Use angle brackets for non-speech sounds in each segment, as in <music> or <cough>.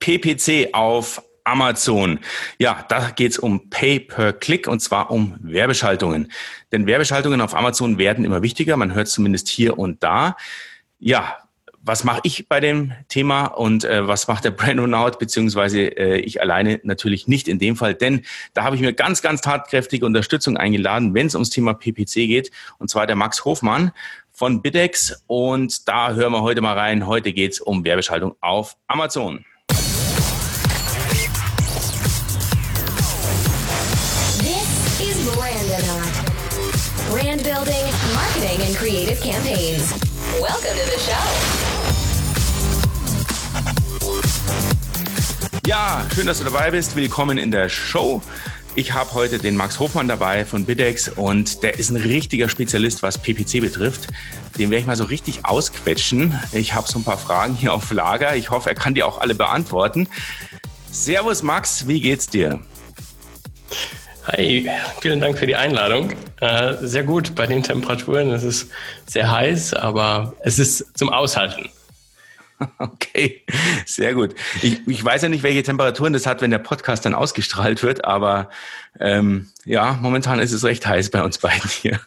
PPC auf Amazon. Ja, da geht's um Pay per Click und zwar um Werbeschaltungen. Denn Werbeschaltungen auf Amazon werden immer wichtiger, man hört zumindest hier und da. Ja, was mache ich bei dem Thema und äh, was macht der <laughs> Brandon Out, beziehungsweise äh, ich alleine natürlich nicht in dem Fall, denn da habe ich mir ganz, ganz tatkräftige Unterstützung eingeladen, wenn es ums Thema PPC geht, und zwar der Max Hofmann von Bidex und da hören wir heute mal rein. Heute geht es um Werbeschaltung auf Amazon. Welcome to the show. Ja, schön, dass du dabei bist. Willkommen in der Show. Ich habe heute den Max Hofmann dabei von Bidex und der ist ein richtiger Spezialist, was PPC betrifft. Den werde ich mal so richtig ausquetschen. Ich habe so ein paar Fragen hier auf Lager. Ich hoffe, er kann die auch alle beantworten. Servus Max, wie geht's dir? Hi, vielen Dank für die Einladung. Äh, sehr gut bei den Temperaturen. Es ist sehr heiß, aber es ist zum Aushalten. <laughs> Okay, sehr gut. Ich, ich weiß ja nicht, welche Temperaturen das hat, wenn der Podcast dann ausgestrahlt wird, aber ähm, ja, momentan ist es recht heiß bei uns beiden hier.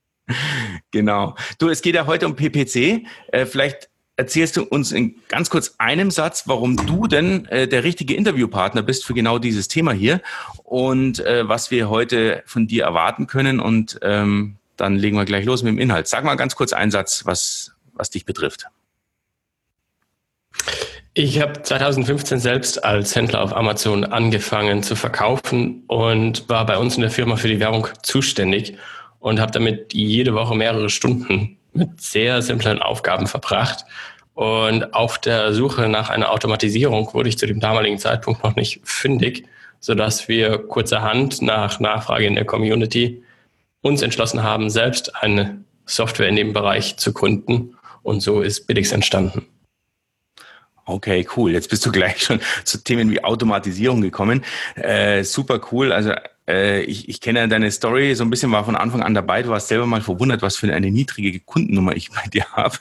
<laughs> genau. Du, es geht ja heute um PPC. Äh, vielleicht erzählst du uns in ganz kurz einem Satz, warum du denn äh, der richtige Interviewpartner bist für genau dieses Thema hier und äh, was wir heute von dir erwarten können. Und ähm, dann legen wir gleich los mit dem Inhalt. Sag mal ganz kurz einen Satz, was, was dich betrifft. Ich habe 2015 selbst als Händler auf Amazon angefangen zu verkaufen und war bei uns in der Firma für die Werbung zuständig und habe damit jede Woche mehrere Stunden mit sehr simplen Aufgaben verbracht. Und auf der Suche nach einer Automatisierung wurde ich zu dem damaligen Zeitpunkt noch nicht fündig, sodass wir kurzerhand nach Nachfrage in der Community uns entschlossen haben, selbst eine Software in dem Bereich zu gründen. Und so ist Bidix entstanden. Okay, cool. Jetzt bist du gleich schon zu Themen wie Automatisierung gekommen. Äh, super cool. Also äh, ich, ich kenne deine Story so ein bisschen, war von Anfang an dabei. Du warst selber mal verwundert, was für eine niedrige Kundennummer ich bei dir habe.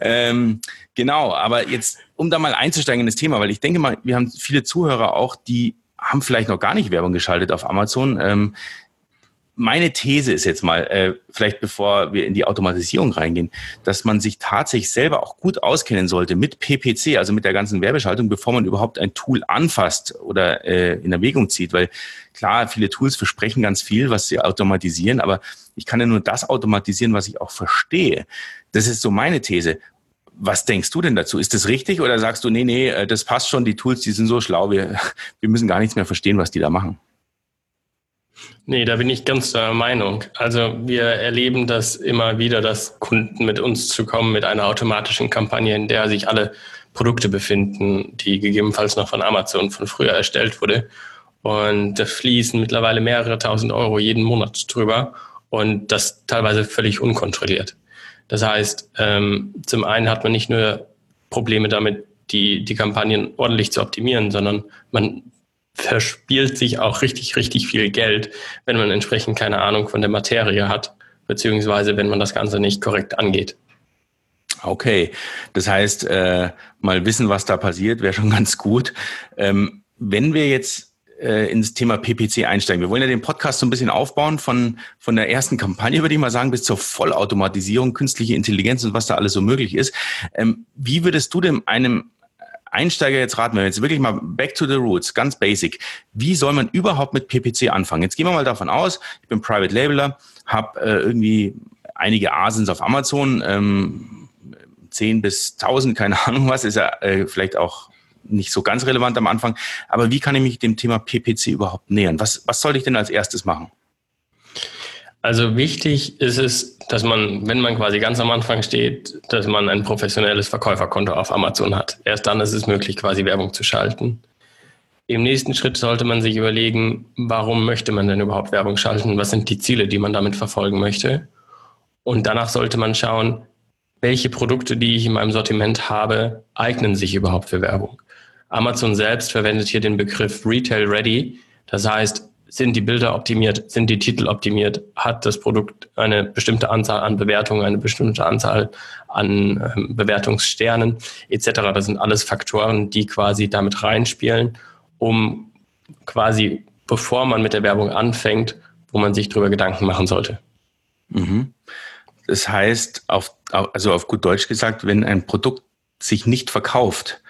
Ähm, genau, aber jetzt, um da mal einzusteigen in das Thema, weil ich denke mal, wir haben viele Zuhörer auch, die haben vielleicht noch gar nicht Werbung geschaltet auf Amazon. Ähm, meine These ist jetzt mal, äh, vielleicht bevor wir in die Automatisierung reingehen, dass man sich tatsächlich selber auch gut auskennen sollte mit PPC, also mit der ganzen Werbeschaltung, bevor man überhaupt ein Tool anfasst oder äh, in Erwägung zieht. Weil klar, viele Tools versprechen ganz viel, was sie automatisieren, aber ich kann ja nur das automatisieren, was ich auch verstehe. Das ist so meine These. Was denkst du denn dazu? Ist das richtig oder sagst du, nee, nee, äh, das passt schon, die Tools, die sind so schlau, wir, <laughs> wir müssen gar nichts mehr verstehen, was die da machen? Nee, da bin ich ganz der Meinung. Also wir erleben das immer wieder, dass Kunden mit uns zu kommen mit einer automatischen Kampagne, in der sich alle Produkte befinden, die gegebenenfalls noch von Amazon von früher erstellt wurde. Und da fließen mittlerweile mehrere tausend Euro jeden Monat drüber und das teilweise völlig unkontrolliert. Das heißt, ähm, zum einen hat man nicht nur Probleme damit, die, die Kampagnen ordentlich zu optimieren, sondern man verspielt sich auch richtig, richtig viel Geld, wenn man entsprechend keine Ahnung von der Materie hat, beziehungsweise wenn man das Ganze nicht korrekt angeht. Okay, das heißt, äh, mal wissen, was da passiert, wäre schon <laughs> ganz gut. Ähm, wenn wir jetzt äh, ins Thema PPC einsteigen, wir wollen ja den Podcast so ein bisschen aufbauen von, von der ersten Kampagne, würde ich mal sagen, bis zur Vollautomatisierung, künstliche Intelligenz und was da alles so möglich ist. Ähm, wie würdest du denn einem Einsteiger jetzt raten, wenn wir jetzt wirklich mal back to the roots, ganz basic. Wie soll man überhaupt mit PPC anfangen? Jetzt gehen wir mal davon aus, ich bin Private Labeler, habe äh, irgendwie einige Asins auf Amazon, ähm, 10 bis 1000, keine Ahnung was, ist ja äh, vielleicht auch nicht so ganz relevant am Anfang. Aber wie kann ich mich dem Thema PPC überhaupt nähern? Was, was soll ich denn als erstes machen? Also wichtig ist es, dass man, wenn man quasi ganz am Anfang steht, dass man ein professionelles Verkäuferkonto auf Amazon hat. Erst dann ist es möglich, quasi Werbung zu schalten. Im nächsten Schritt sollte man sich überlegen, warum möchte man denn überhaupt Werbung schalten? Was sind die Ziele, die man damit verfolgen möchte? Und danach sollte man schauen, welche Produkte, die ich in meinem Sortiment habe, eignen sich überhaupt für Werbung. Amazon selbst verwendet hier den Begriff Retail Ready. Das heißt, sind die Bilder optimiert, sind die Titel optimiert, hat das Produkt eine bestimmte Anzahl an Bewertungen, eine bestimmte Anzahl an ähm, Bewertungssternen etc. Das sind alles Faktoren, die quasi damit reinspielen, um quasi, bevor man mit der Werbung anfängt, wo man sich darüber Gedanken machen sollte. Mhm. Das heißt, auf, also auf gut Deutsch gesagt, wenn ein Produkt sich nicht verkauft,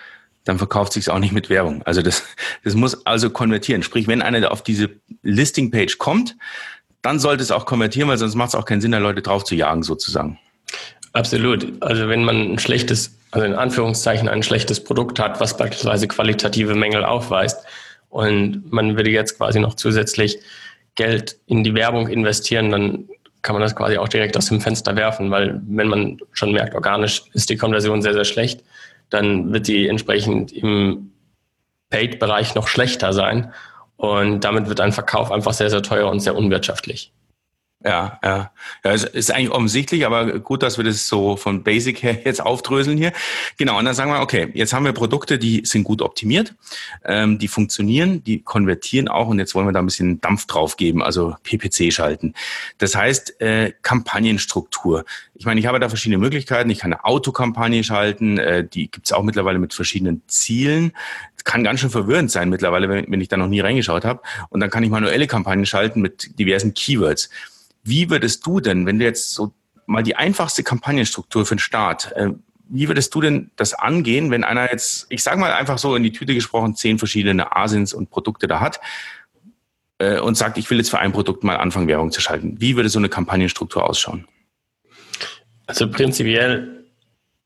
dann verkauft sich auch nicht mit Werbung. Also das, das muss also konvertieren. Sprich, wenn einer auf diese Listing-Page kommt, dann sollte es auch konvertieren, weil sonst macht es auch keinen Sinn, da Leute drauf zu jagen, sozusagen. Absolut. Also wenn man ein schlechtes, also in Anführungszeichen ein schlechtes Produkt hat, was beispielsweise qualitative Mängel aufweist und man würde jetzt quasi noch zusätzlich Geld in die Werbung investieren, dann kann man das quasi auch direkt aus dem Fenster werfen, weil wenn man schon merkt, organisch ist die Konversion sehr, sehr schlecht, dann wird die entsprechend im Paid-Bereich noch schlechter sein. Und damit wird ein Verkauf einfach sehr, sehr teuer und sehr unwirtschaftlich. Ja, ja. ja es ist eigentlich offensichtlich, aber gut, dass wir das so von Basic her <laughs> jetzt aufdröseln hier. Genau, und dann sagen wir, okay, jetzt haben wir Produkte, die sind gut optimiert, ähm, die funktionieren, die konvertieren auch und jetzt wollen wir da ein bisschen Dampf drauf geben, also PPC schalten. Das heißt, äh, Kampagnenstruktur. Ich meine, ich habe da verschiedene Möglichkeiten. Ich kann eine Autokampagne schalten, äh, die gibt's auch mittlerweile mit verschiedenen Zielen. kann ganz schön verwirrend sein mittlerweile, wenn, wenn ich da noch nie reingeschaut habe. Und dann kann ich manuelle Kampagnen schalten mit diversen Keywords. Wie würdest du denn, wenn du jetzt so mal die einfachste Kampagnenstruktur für den Start, äh, wie würdest du denn das angehen, wenn einer jetzt, ich sage mal einfach so in die Tüte gesprochen, zehn verschiedene Asins und Produkte da hat äh, und sagt, ich will jetzt für ein Produkt mal anfangen, Werbung zu schalten. Wie würde so eine Kampagnenstruktur ausschauen? Also prinzipiell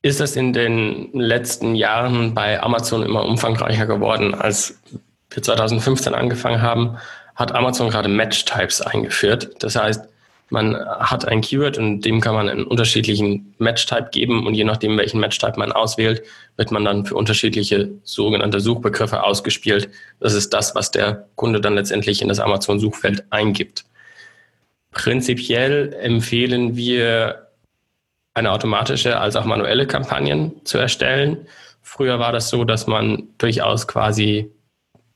ist das in den letzten Jahren bei Amazon immer umfangreicher geworden. Als wir 2015 angefangen haben, hat Amazon gerade Match-Types eingeführt. Das heißt, man hat ein Keyword und dem kann man einen unterschiedlichen Match-Type geben und je nachdem, welchen Match-Type man auswählt, wird man dann für unterschiedliche sogenannte Suchbegriffe ausgespielt. Das ist das, was der Kunde dann letztendlich in das Amazon-Suchfeld eingibt. Prinzipiell empfehlen wir eine automatische als auch manuelle Kampagnen zu erstellen. Früher war das so, dass man durchaus quasi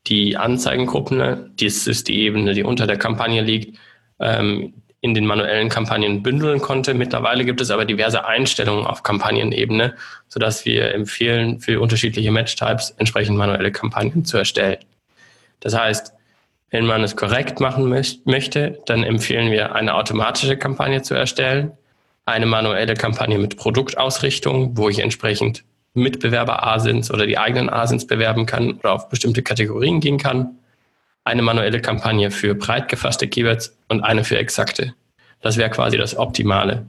die Anzeigengruppen, das ist die Ebene, die unter der Kampagne liegt, ähm, in den manuellen Kampagnen bündeln konnte. Mittlerweile gibt es aber diverse Einstellungen auf Kampagnenebene, sodass wir empfehlen, für unterschiedliche Match-Types entsprechend manuelle Kampagnen zu erstellen. Das heißt, wenn man es korrekt machen möchte, dann empfehlen wir, eine automatische Kampagne zu erstellen, eine manuelle Kampagne mit Produktausrichtung, wo ich entsprechend Mitbewerber-Asins oder die eigenen Asins bewerben kann oder auf bestimmte Kategorien gehen kann eine manuelle Kampagne für breit gefasste Keywords und eine für exakte. Das wäre quasi das Optimale.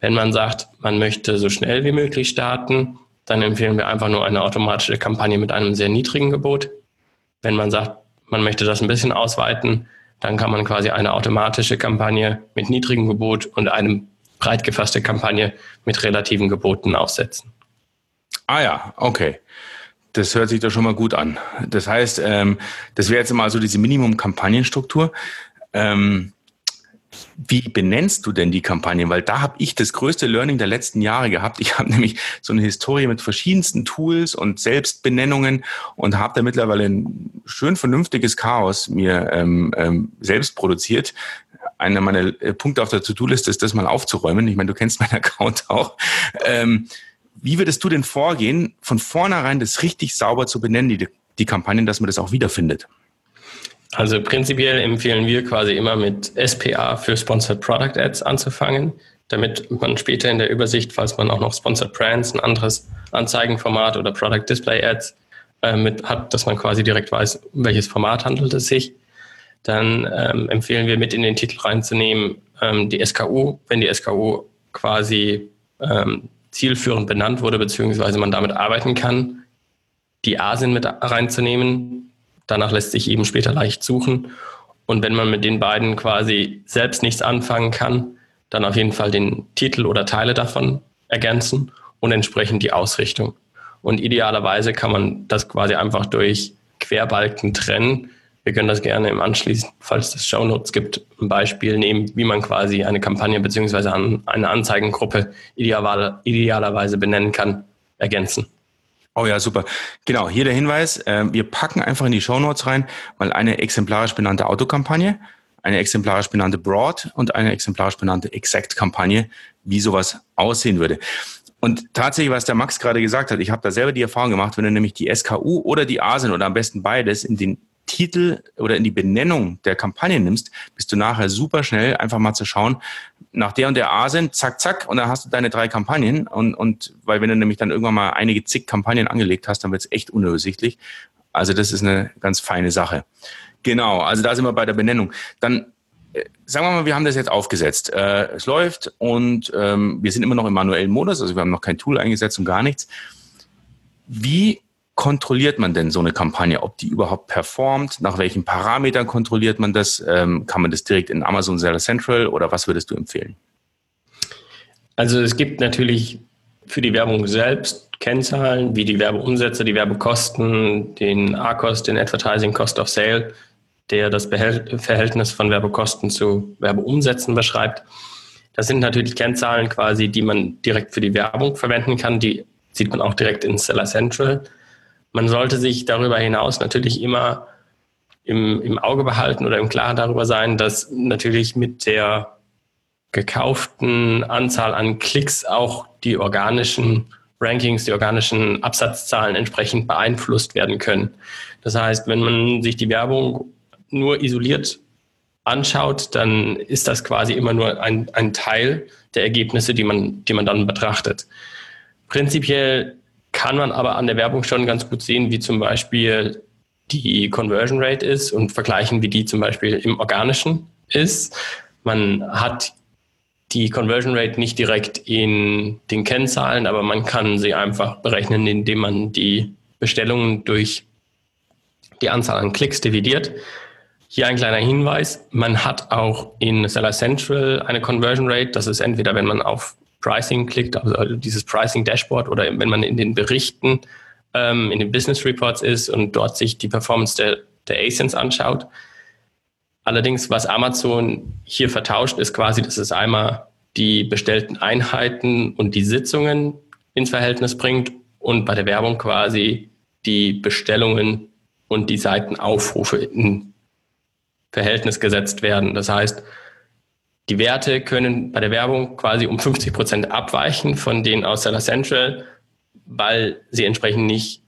Wenn man sagt, man möchte so schnell wie möglich starten, dann empfehlen wir einfach nur eine automatische Kampagne mit einem sehr niedrigen Gebot. Wenn man sagt, man möchte das ein bisschen ausweiten, dann kann man quasi eine automatische Kampagne mit niedrigem Gebot und eine breit gefasste Kampagne mit relativen Geboten aufsetzen. Ah ja, okay. Das hört sich doch schon mal gut an. Das heißt, ähm, das wäre jetzt mal so diese Minimum-Kampagnenstruktur. Ähm, wie benennst du denn die Kampagnen? Weil da habe ich das größte Learning der letzten Jahre gehabt. Ich habe <laughs> nämlich so eine Historie mit verschiedensten Tools und Selbstbenennungen und habe da mittlerweile ein schön vernünftiges Chaos mir ähm, ähm, selbst produziert. Einer meiner äh, Punkte auf der To-Do-Liste ist, das mal aufzuräumen. Ich meine, du kennst meinen <laughs> Account auch. Ähm, wie würdest du denn vorgehen, von vornherein das richtig sauber zu benennen, die, die Kampagnen, dass man das auch wiederfindet? Also prinzipiell empfehlen wir quasi immer mit SPA für Sponsored Product Ads anzufangen, damit man später in der Übersicht, falls man auch noch Sponsored Brands, ein anderes Anzeigenformat oder Product Display Ads äh, mit hat, dass man quasi direkt weiß, um welches Format handelt es sich. Dann ähm, empfehlen wir mit in den Titel reinzunehmen ähm, die SKU, wenn die SKU quasi ähm, zielführend benannt wurde, beziehungsweise man damit arbeiten kann, die ASIN mit reinzunehmen. Danach lässt sich eben später leicht suchen. Und wenn man mit den beiden quasi selbst nichts anfangen kann, dann auf jeden Fall den Titel oder Teile davon ergänzen und entsprechend die Ausrichtung. Und idealerweise kann man das quasi einfach durch Querbalken trennen, wir können das gerne im Anschließen, falls es Show Notes gibt, ein Beispiel nehmen, wie man quasi eine Kampagne beziehungsweise eine Anzeigengruppe idealerweise benennen kann, ergänzen. Oh ja, super. Genau, hier der Hinweis. Äh, wir packen einfach in die Show Notes rein mal eine exemplarisch benannte Autokampagne, eine exemplarisch benannte Broad und eine exemplarisch benannte Exact-Kampagne, wie sowas aussehen würde. Und tatsächlich, was der Max gerade gesagt hat, ich habe da selber die Erfahrung gemacht, wenn du nämlich die SKU oder die ASIN oder am besten beides in den Titel oder in die Benennung der Kampagne nimmst, bist du nachher super schnell einfach mal zu schauen, nach der und der ASIN, zack, zack, und dann hast du deine drei Kampagnen. Und, und weil wenn du nämlich dann irgendwann mal einige zig Kampagnen angelegt hast, dann wird es echt unübersichtlich. Also das ist eine ganz feine Sache. Genau, also da sind wir bei der Benennung. Dann äh, sagen wir mal, wir haben das jetzt aufgesetzt. Äh, es läuft und ähm, wir sind immer noch im manuellen Modus, also wir haben noch kein Tool eingesetzt und gar nichts. Wie kontrolliert man denn so eine Kampagne, ob die überhaupt performt? Nach welchen Parametern kontrolliert man das? Ähm, kann man das direkt in Amazon Seller Central oder was würdest du empfehlen? Also es gibt natürlich für die Werbung selbst Kennzahlen wie die Werbeumsätze, die Werbekosten, den A-Cost, den Advertising Cost of Sale, der das Verhältnis von Werbekosten zu Werbeumsätzen beschreibt. Das sind natürlich Kennzahlen quasi, die man direkt für die Werbung verwenden kann. Die sieht man auch direkt in Seller Central. Man sollte sich darüber hinaus natürlich immer im, im Auge behalten oder im Klaren darüber sein, dass natürlich mit der gekauften Anzahl an Klicks auch die organischen Rankings, die organischen Absatzzahlen entsprechend beeinflusst werden können. Das heißt, wenn man sich die Werbung nur isoliert anschaut, dann ist das quasi immer nur ein, ein Teil der Ergebnisse, die man, die man dann betrachtet. Prinzipiell kann man aber an der Werbung schon ganz gut sehen, wie zum Beispiel die Conversion Rate ist und vergleichen, wie die zum Beispiel im Organischen ist. Man hat die Conversion Rate nicht direkt in den Kennzahlen, aber man kann sie einfach berechnen, indem man die Bestellungen durch die Anzahl an Klicks dividiert. Hier ein kleiner Hinweis. Man hat auch in Seller Central eine Conversion Rate. Das ist entweder, wenn man auf Pricing klickt, also dieses Pricing Dashboard oder wenn man in den Berichten, ähm, in den Business Reports ist und dort sich die Performance der, der ASINs anschaut. Allerdings, was Amazon hier vertauscht, ist quasi, dass es einmal die bestellten Einheiten und die Sitzungen ins Verhältnis bringt und bei der Werbung quasi die Bestellungen und die Seitenaufrufe in Verhältnis gesetzt werden. Das heißt, die Werte können bei der Werbung quasi um 50 Prozent abweichen von denen aus Seller Central, weil sie entsprechend nicht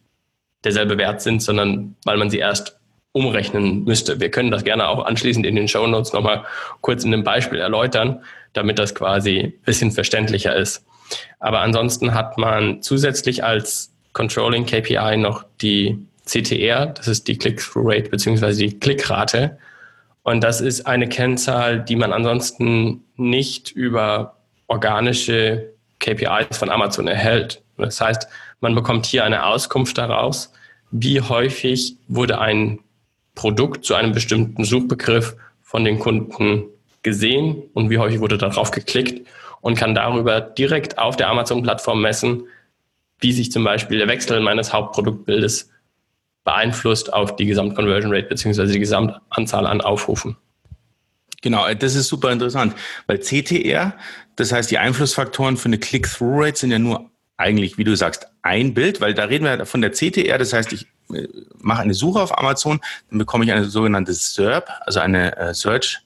derselbe Wert sind, sondern weil man sie erst umrechnen müsste. Wir können das gerne auch anschließend in den Show Notes nochmal kurz in einem Beispiel erläutern, damit das quasi ein bisschen verständlicher ist. Aber ansonsten hat man zusätzlich als Controlling KPI noch die CTR, das ist die Click-Through-Rate beziehungsweise die Klickrate. Und das ist eine Kennzahl, die man ansonsten nicht über organische KPIs von Amazon erhält. Das heißt, man bekommt hier eine Auskunft daraus, wie häufig wurde ein Produkt zu einem bestimmten Suchbegriff von den Kunden gesehen und wie häufig wurde darauf geklickt und kann darüber direkt auf der Amazon-Plattform messen, wie sich zum Beispiel der Wechsel meines Hauptproduktbildes beeinflusst auf die Gesamtconversion Rate beziehungsweise die Gesamtanzahl an Aufrufen. Genau, äh, das ist super interessant, weil CTR, das heißt die Einflussfaktoren für eine Click-Through-Rate sind ja nur eigentlich, wie du sagst, ein Bild, weil da reden wir von der CTR, das heißt, ich äh, mache eine Suche auf Amazon, dann bekomme ich eine sogenannte SERP, also eine äh, Search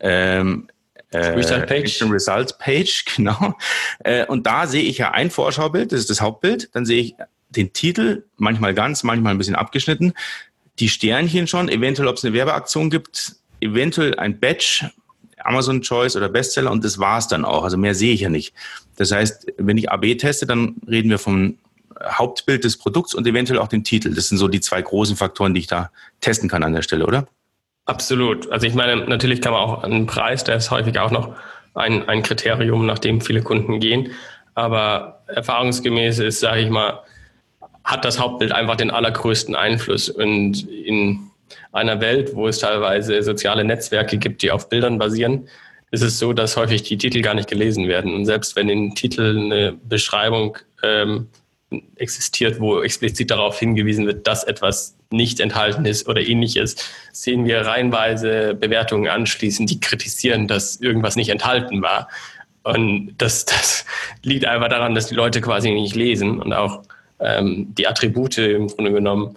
ähm, äh, Result Page. Results Page, <laughs> genau. Äh, und da sehe ich ja ein Vorschaubild, das ist das Hauptbild, dann sehe ich den Titel, manchmal ganz, manchmal ein bisschen abgeschnitten, die Sternchen schon, eventuell ob es eine Werbeaktion gibt, eventuell ein Badge, Amazon Choice oder Bestseller und das war's dann auch. Also mehr sehe ich ja nicht. Das heißt, wenn ich AB teste, dann reden wir vom Hauptbild des Produkts und eventuell auch den Titel. Das sind so die zwei großen Faktoren, die ich da testen kann an der Stelle, oder? Absolut. Also ich meine, natürlich kann man auch einen Preis, der ist häufig auch noch ein, ein Kriterium, nach dem viele Kunden gehen. Aber erfahrungsgemäß ist, sage ich mal, hat das Hauptbild einfach den allergrößten Einfluss. Und in einer Welt, wo es teilweise soziale Netzwerke gibt, die auf Bildern basieren, ist es so, dass häufig die Titel gar nicht gelesen werden. Und selbst wenn in Titel eine Beschreibung ähm, existiert, wo explizit darauf hingewiesen wird, dass etwas nicht enthalten ist oder ähnliches, sehen wir reihenweise Bewertungen anschließen, die kritisieren, dass irgendwas nicht enthalten war. Und das, das <laughs> liegt einfach daran, dass die Leute quasi nicht lesen und auch ähm, die Attribute im Grunde genommen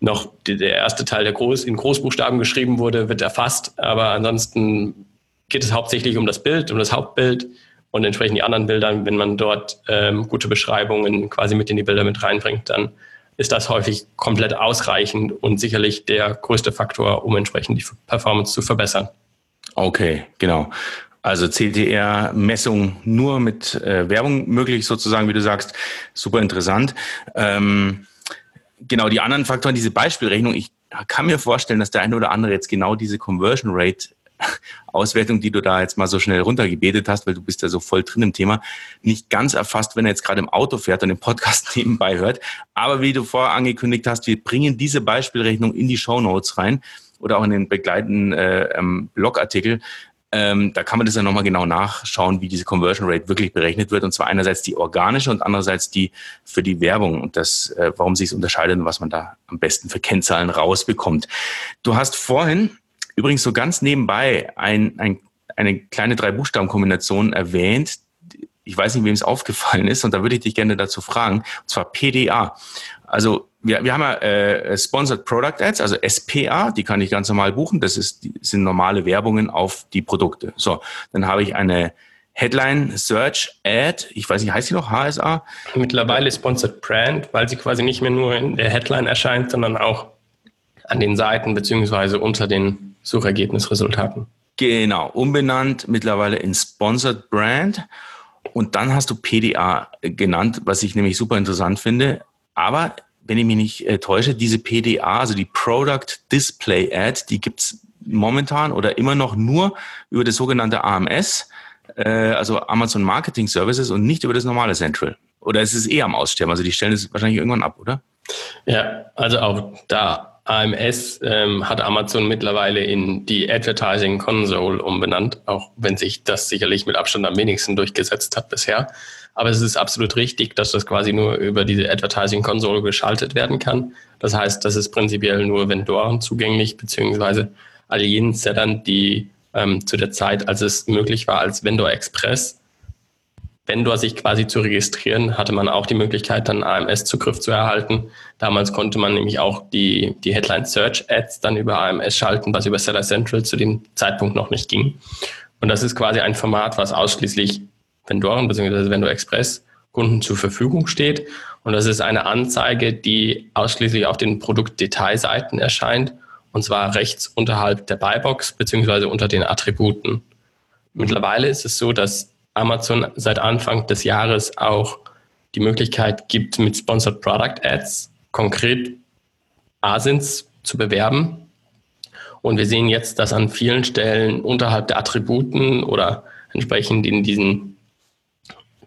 noch die, der erste Teil, der groß, in Großbuchstaben geschrieben wurde, wird erfasst. Aber ansonsten geht es hauptsächlich um das Bild, um das Hauptbild und entsprechend die anderen Bilder. Wenn man dort ähm, gute Beschreibungen quasi mit in die Bilder mit reinbringt, dann ist das häufig komplett ausreichend und sicherlich der größte Faktor, um entsprechend die Performance zu verbessern. Okay, genau. Also CTR-Messung nur mit äh, Werbung möglich, sozusagen, wie du sagst. Super interessant. Ähm, genau, die anderen Faktoren, diese Beispielrechnung, ich kann mir vorstellen, dass der eine oder andere jetzt genau diese Conversion Rate <laughs> Auswertung, die du da jetzt mal so schnell runtergebetet hast, weil du bist ja so voll drin im Thema, nicht ganz erfasst, wenn er jetzt gerade im Auto fährt und den Podcast <laughs> nebenbei hört. Aber wie du vorher angekündigt hast, wir bringen diese Beispielrechnung in die Show Notes rein oder auch in den begleitenden äh, ähm, Blogartikel. Ähm, da kann man das ja nochmal genau nachschauen, wie diese Conversion Rate wirklich berechnet wird. Und zwar einerseits die organische und andererseits die für die Werbung und das, äh, warum sich es unterscheidet und was man da am besten für Kennzahlen rausbekommt. Du hast vorhin übrigens so ganz nebenbei ein, ein, eine kleine Drei-Buchstaben-Kombination erwähnt. Ich weiß nicht, wem es aufgefallen ist, und da würde ich dich gerne dazu fragen, und zwar PDA. Also wir, wir haben ja äh, Sponsored Product Ads, also SPA, die kann ich ganz normal buchen. Das ist, sind normale Werbungen auf die Produkte. So, dann habe ich eine Headline Search Ad, ich weiß nicht, heißt sie noch HSA? Mittlerweile Sponsored Brand, weil sie quasi nicht mehr nur in der Headline erscheint, sondern auch an den Seiten beziehungsweise unter den Suchergebnisresultaten. Genau, umbenannt mittlerweile in Sponsored Brand. Und dann hast du PDA genannt, was ich nämlich super interessant finde. Aber wenn ich mich nicht äh, täusche, diese PDA, also die Product Display Ad, die gibt's momentan oder immer noch nur über das sogenannte AMS, äh, also Amazon Marketing Services und nicht über das normale Central. Oder ist es eh am Aussterben? Also die stellen es wahrscheinlich irgendwann ab, oder? Ja, also auch da AMS ähm, hat Amazon mittlerweile in die Advertising Console umbenannt, auch wenn sich das sicherlich mit Abstand am wenigsten durchgesetzt hat bisher. Aber es ist absolut richtig, dass das quasi nur über diese Advertising Console geschaltet werden kann. Das heißt, das ist prinzipiell nur Vendoren zugänglich, beziehungsweise all jenen Sellern, die ähm, zu der Zeit, als es möglich war, als Vendor Express Vendor sich quasi zu registrieren, hatte man auch die Möglichkeit, dann AMS-Zugriff zu erhalten. Damals konnte man nämlich auch die, die Headline Search Ads dann über AMS schalten, was über Seller Central zu dem Zeitpunkt noch nicht ging. Und das ist quasi ein Format, was ausschließlich Vendoren bzw. Vendor Express Kunden zur Verfügung steht. Und das ist eine Anzeige, die ausschließlich auf den Produktdetailseiten erscheint. Und zwar rechts unterhalb der Buybox bzw. unter den Attributen. Mittlerweile ist es so, dass Amazon seit Anfang des Jahres auch die Möglichkeit gibt, mit Sponsored Product Ads konkret Asins zu bewerben. Und wir sehen jetzt, dass an vielen Stellen unterhalb der Attributen oder entsprechend in diesen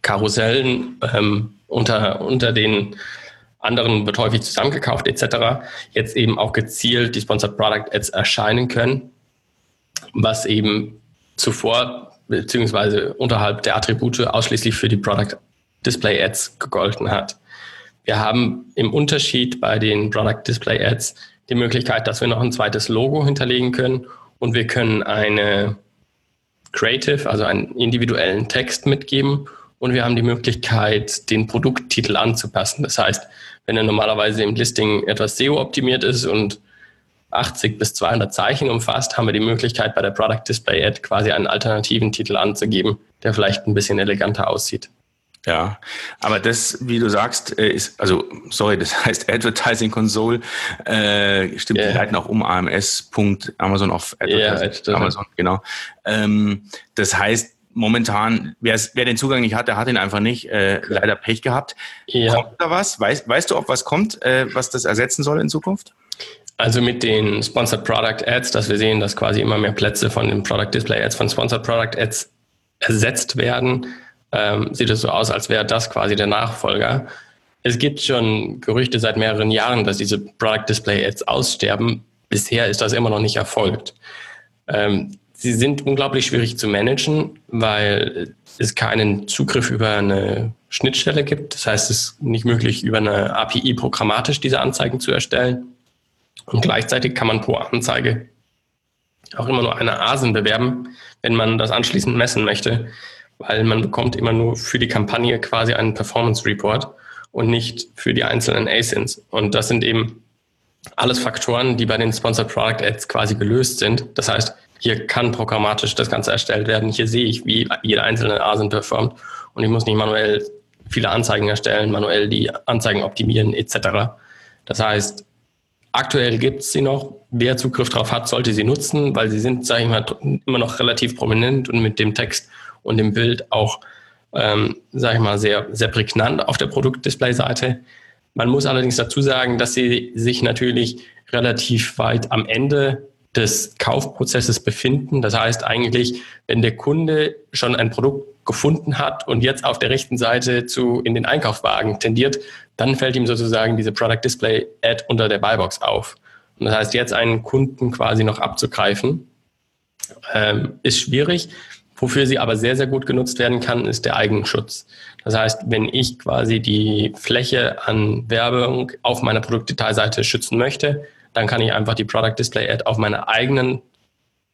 Karussellen ähm, unter, unter den anderen wird häufig zusammengekauft etc. jetzt eben auch gezielt die Sponsored Product Ads erscheinen können, was eben zuvor beziehungsweise unterhalb der Attribute ausschließlich für die Product Display Ads gegolten hat. Wir haben im Unterschied bei den Product Display Ads die Möglichkeit, dass wir noch ein zweites Logo hinterlegen können und wir können eine Creative, also einen individuellen Text mitgeben und wir haben die Möglichkeit, den Produkttitel anzupassen. Das heißt, wenn er normalerweise im Listing etwas SEO optimiert ist und 80 bis 200 Zeichen umfasst, haben wir die Möglichkeit, bei der Product Display Ad quasi einen alternativen Titel anzugeben, der vielleicht ein bisschen eleganter aussieht. Ja, aber das, wie du sagst, äh, ist, also, sorry, das <laughs> heißt Advertising Console, äh, stimmt, yeah. die leiten auch um AMS.Amazon auf Advertising, yeah, Amazon, genau. Ähm, das heißt, momentan, wer den Zugang nicht hat, der hat ihn einfach nicht, äh, leider Pech gehabt. Ja. Kommt da was? Weißt, weißt du, ob was kommt, äh, was das ersetzen soll in Zukunft? Also mit den Sponsored Product Ads, dass wir sehen, dass quasi immer mehr Plätze von den Product Display Ads, von Sponsored Product Ads ersetzt werden, ähm, sieht es so aus, als wäre das quasi der Nachfolger. Es gibt schon Gerüchte seit mehreren Jahren, dass diese Product Display Ads aussterben. Bisher ist das immer noch nicht erfolgt. Ähm, sie sind unglaublich schwierig zu managen, weil es keinen Zugriff über eine Schnittstelle gibt. Das heißt, es ist nicht möglich, über eine API programmatisch diese Anzeigen zu erstellen. Und gleichzeitig kann man pro Anzeige auch immer nur eine ASIN bewerben, wenn man das anschließend messen möchte, weil man bekommt immer nur für die Kampagne quasi einen Performance Report und nicht für die einzelnen ASINs. Und das sind eben alles Faktoren, die bei den Sponsored Product Ads quasi gelöst sind. Das heißt, hier kann programmatisch das Ganze erstellt werden. Hier sehe ich, wie jede einzelne ASIN performt und ich muss nicht manuell viele Anzeigen erstellen, manuell die Anzeigen optimieren etc. Das heißt, aktuell gibt es sie noch. Wer Zugriff darauf hat, sollte sie nutzen, weil sie sind, sage ich mal, immer noch relativ prominent und mit dem Text und dem Bild auch, ähm, sage ich mal, sehr, sehr prägnant auf der Produktdisplay-Seite. Man muss allerdings dazu sagen, dass sie sich natürlich relativ weit am Ende des Kaufprozesses befinden. Das heißt eigentlich, wenn der Kunde schon ein Produkt gefunden hat und jetzt auf der rechten Seite zu in den Einkaufswagen tendiert, dann fällt ihm sozusagen diese Product Display Ad unter der Buybox auf. Und das heißt, jetzt einen Kunden quasi noch abzugreifen, ähm, ist schwierig. Wofür sie aber sehr, sehr gut genutzt werden kann, ist der Eigenschutz. Das heißt, wenn ich quasi die Fläche an Werbung auf meiner Produktdetailseite schützen möchte, dann kann ich einfach die Product Display Ad auf meine eigenen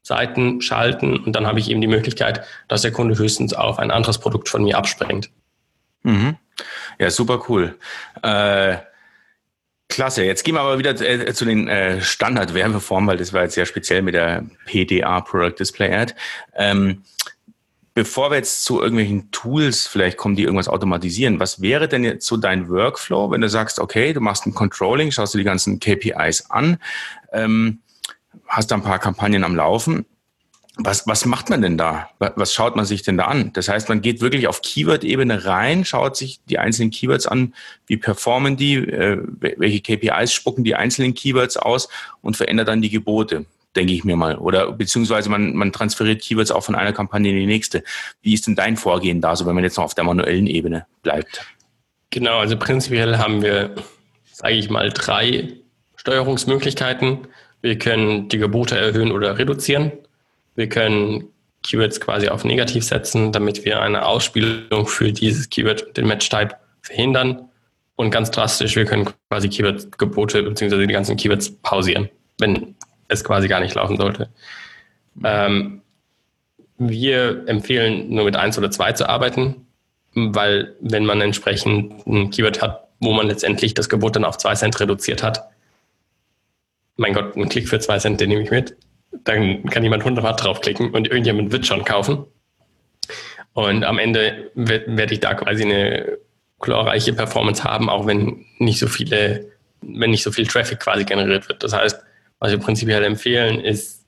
Seiten schalten und dann habe ich eben die Möglichkeit, dass der Kunde höchstens auf ein anderes Produkt von mir abspringt. Mhm. Ja, super cool. Äh, klasse. Jetzt gehen wir aber wieder äh, zu den äh, Standard-Werbeformen, weil das war jetzt sehr speziell mit der PDA, Product Display Ad. Ähm, bevor wir jetzt zu irgendwelchen Tools vielleicht kommen, die irgendwas automatisieren, was wäre denn jetzt so dein Workflow, wenn du sagst, okay, du machst ein Controlling, schaust dir die ganzen KPIs an, ähm, hast da ein paar Kampagnen am Laufen. Was, was macht man denn da? Was schaut man sich denn da an? Das heißt, man geht wirklich auf Keyword-Ebene rein, schaut sich die einzelnen Keywords an, wie performen die, äh, welche KPIs spucken die einzelnen Keywords aus und verändert dann die Gebote, denke ich mir mal. Oder beziehungsweise man, man transferiert Keywords auch von einer Kampagne in die nächste. Wie ist denn dein Vorgehen da, so wenn man jetzt noch auf der manuellen Ebene bleibt? Genau, also prinzipiell haben wir, sage ich mal, drei Steuerungsmöglichkeiten. Wir können die Gebote erhöhen oder reduzieren. Wir können Keywords quasi auf negativ setzen, damit wir eine Ausspielung für dieses Keyword, den Match-Type, verhindern. Und ganz drastisch, wir können quasi Keyword-Gebote bzw. die ganzen Keywords pausieren, wenn es quasi gar nicht laufen sollte. Ähm, wir empfehlen nur mit eins oder zwei zu arbeiten, weil wenn man entsprechend ein Keyword hat, wo man letztendlich das Gebot dann auf zwei Cent reduziert hat, mein Gott, ein Klick für zwei Cent, den nehme ich mit. Dann kann jemand hundertmal draufklicken und irgendjemand wird schon kaufen. Und am Ende werde ich da quasi eine glorreiche Performance haben, auch wenn nicht so viele, wenn nicht so viel Traffic quasi generiert wird. Das heißt, was wir prinzipiell empfehlen, ist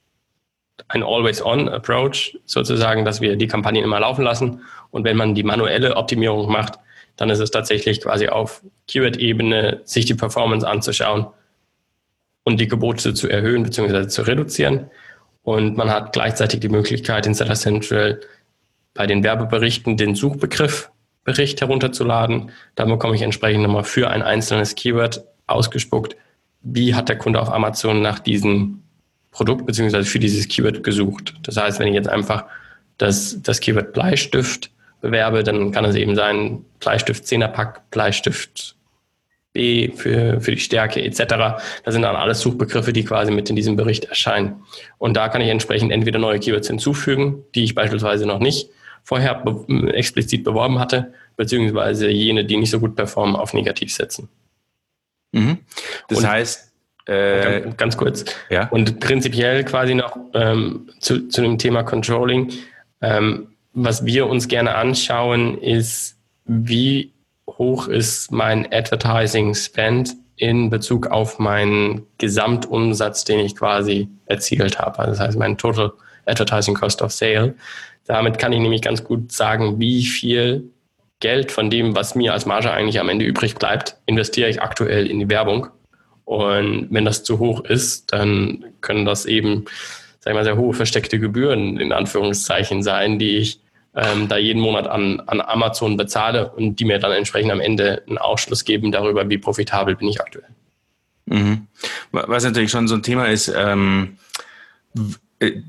ein Always-On-Approach, sozusagen, dass wir die Kampagnen immer laufen lassen. Und wenn man die manuelle Optimierung macht, dann ist es tatsächlich quasi auf Keyword-Ebene, sich die Performance anzuschauen und die Gebote zu erhöhen bzw. zu reduzieren. Und man hat gleichzeitig die Möglichkeit, in Seller Central bei den Werbeberichten den Suchbegriffbericht herunterzuladen. Da bekomme ich entsprechend nochmal für ein einzelnes Keyword ausgespuckt, wie hat der Kunde auf Amazon nach diesem Produkt bzw. für dieses Keyword gesucht. Das heißt, wenn ich jetzt einfach das, das Keyword Bleistift bewerbe, dann kann es eben sein Bleistift 10er Pack, Bleistift B für, für die Stärke etc. Das sind dann alles Suchbegriffe, die quasi mit in diesem Bericht erscheinen. Und da kann ich entsprechend entweder neue Keywords hinzufügen, die ich beispielsweise noch nicht vorher be explizit beworben hatte, beziehungsweise jene, die nicht so gut performen, auf negativ setzen. Mhm. Das Und heißt, äh, ganz, ganz, kurz. Ja? Und prinzipiell quasi noch ähm, zu, zu dem Thema Controlling. Ähm, was wir uns gerne anschauen, ist, wie hoch ist mein Advertising Spend in Bezug auf meinen Gesamtumsatz, den ich quasi erzielt habe. Also das heißt, mein Total Advertising Cost of Sale. Damit kann ich nämlich ganz gut sagen, wie viel Geld von dem, was mir als Marge eigentlich am Ende übrig bleibt, investiere ich aktuell in die Werbung. Und wenn das zu hoch ist, dann können das eben, sag ich mal, sehr hohe versteckte Gebühren in Anführungszeichen sein, die ich ähm, da jeden Monat an, an Amazon bezahle und die mir dann entsprechend am Ende einen Ausschluss geben darüber, wie profitabel bin ich aktuell. Mhm. Was natürlich schon so ein Thema ist, ähm,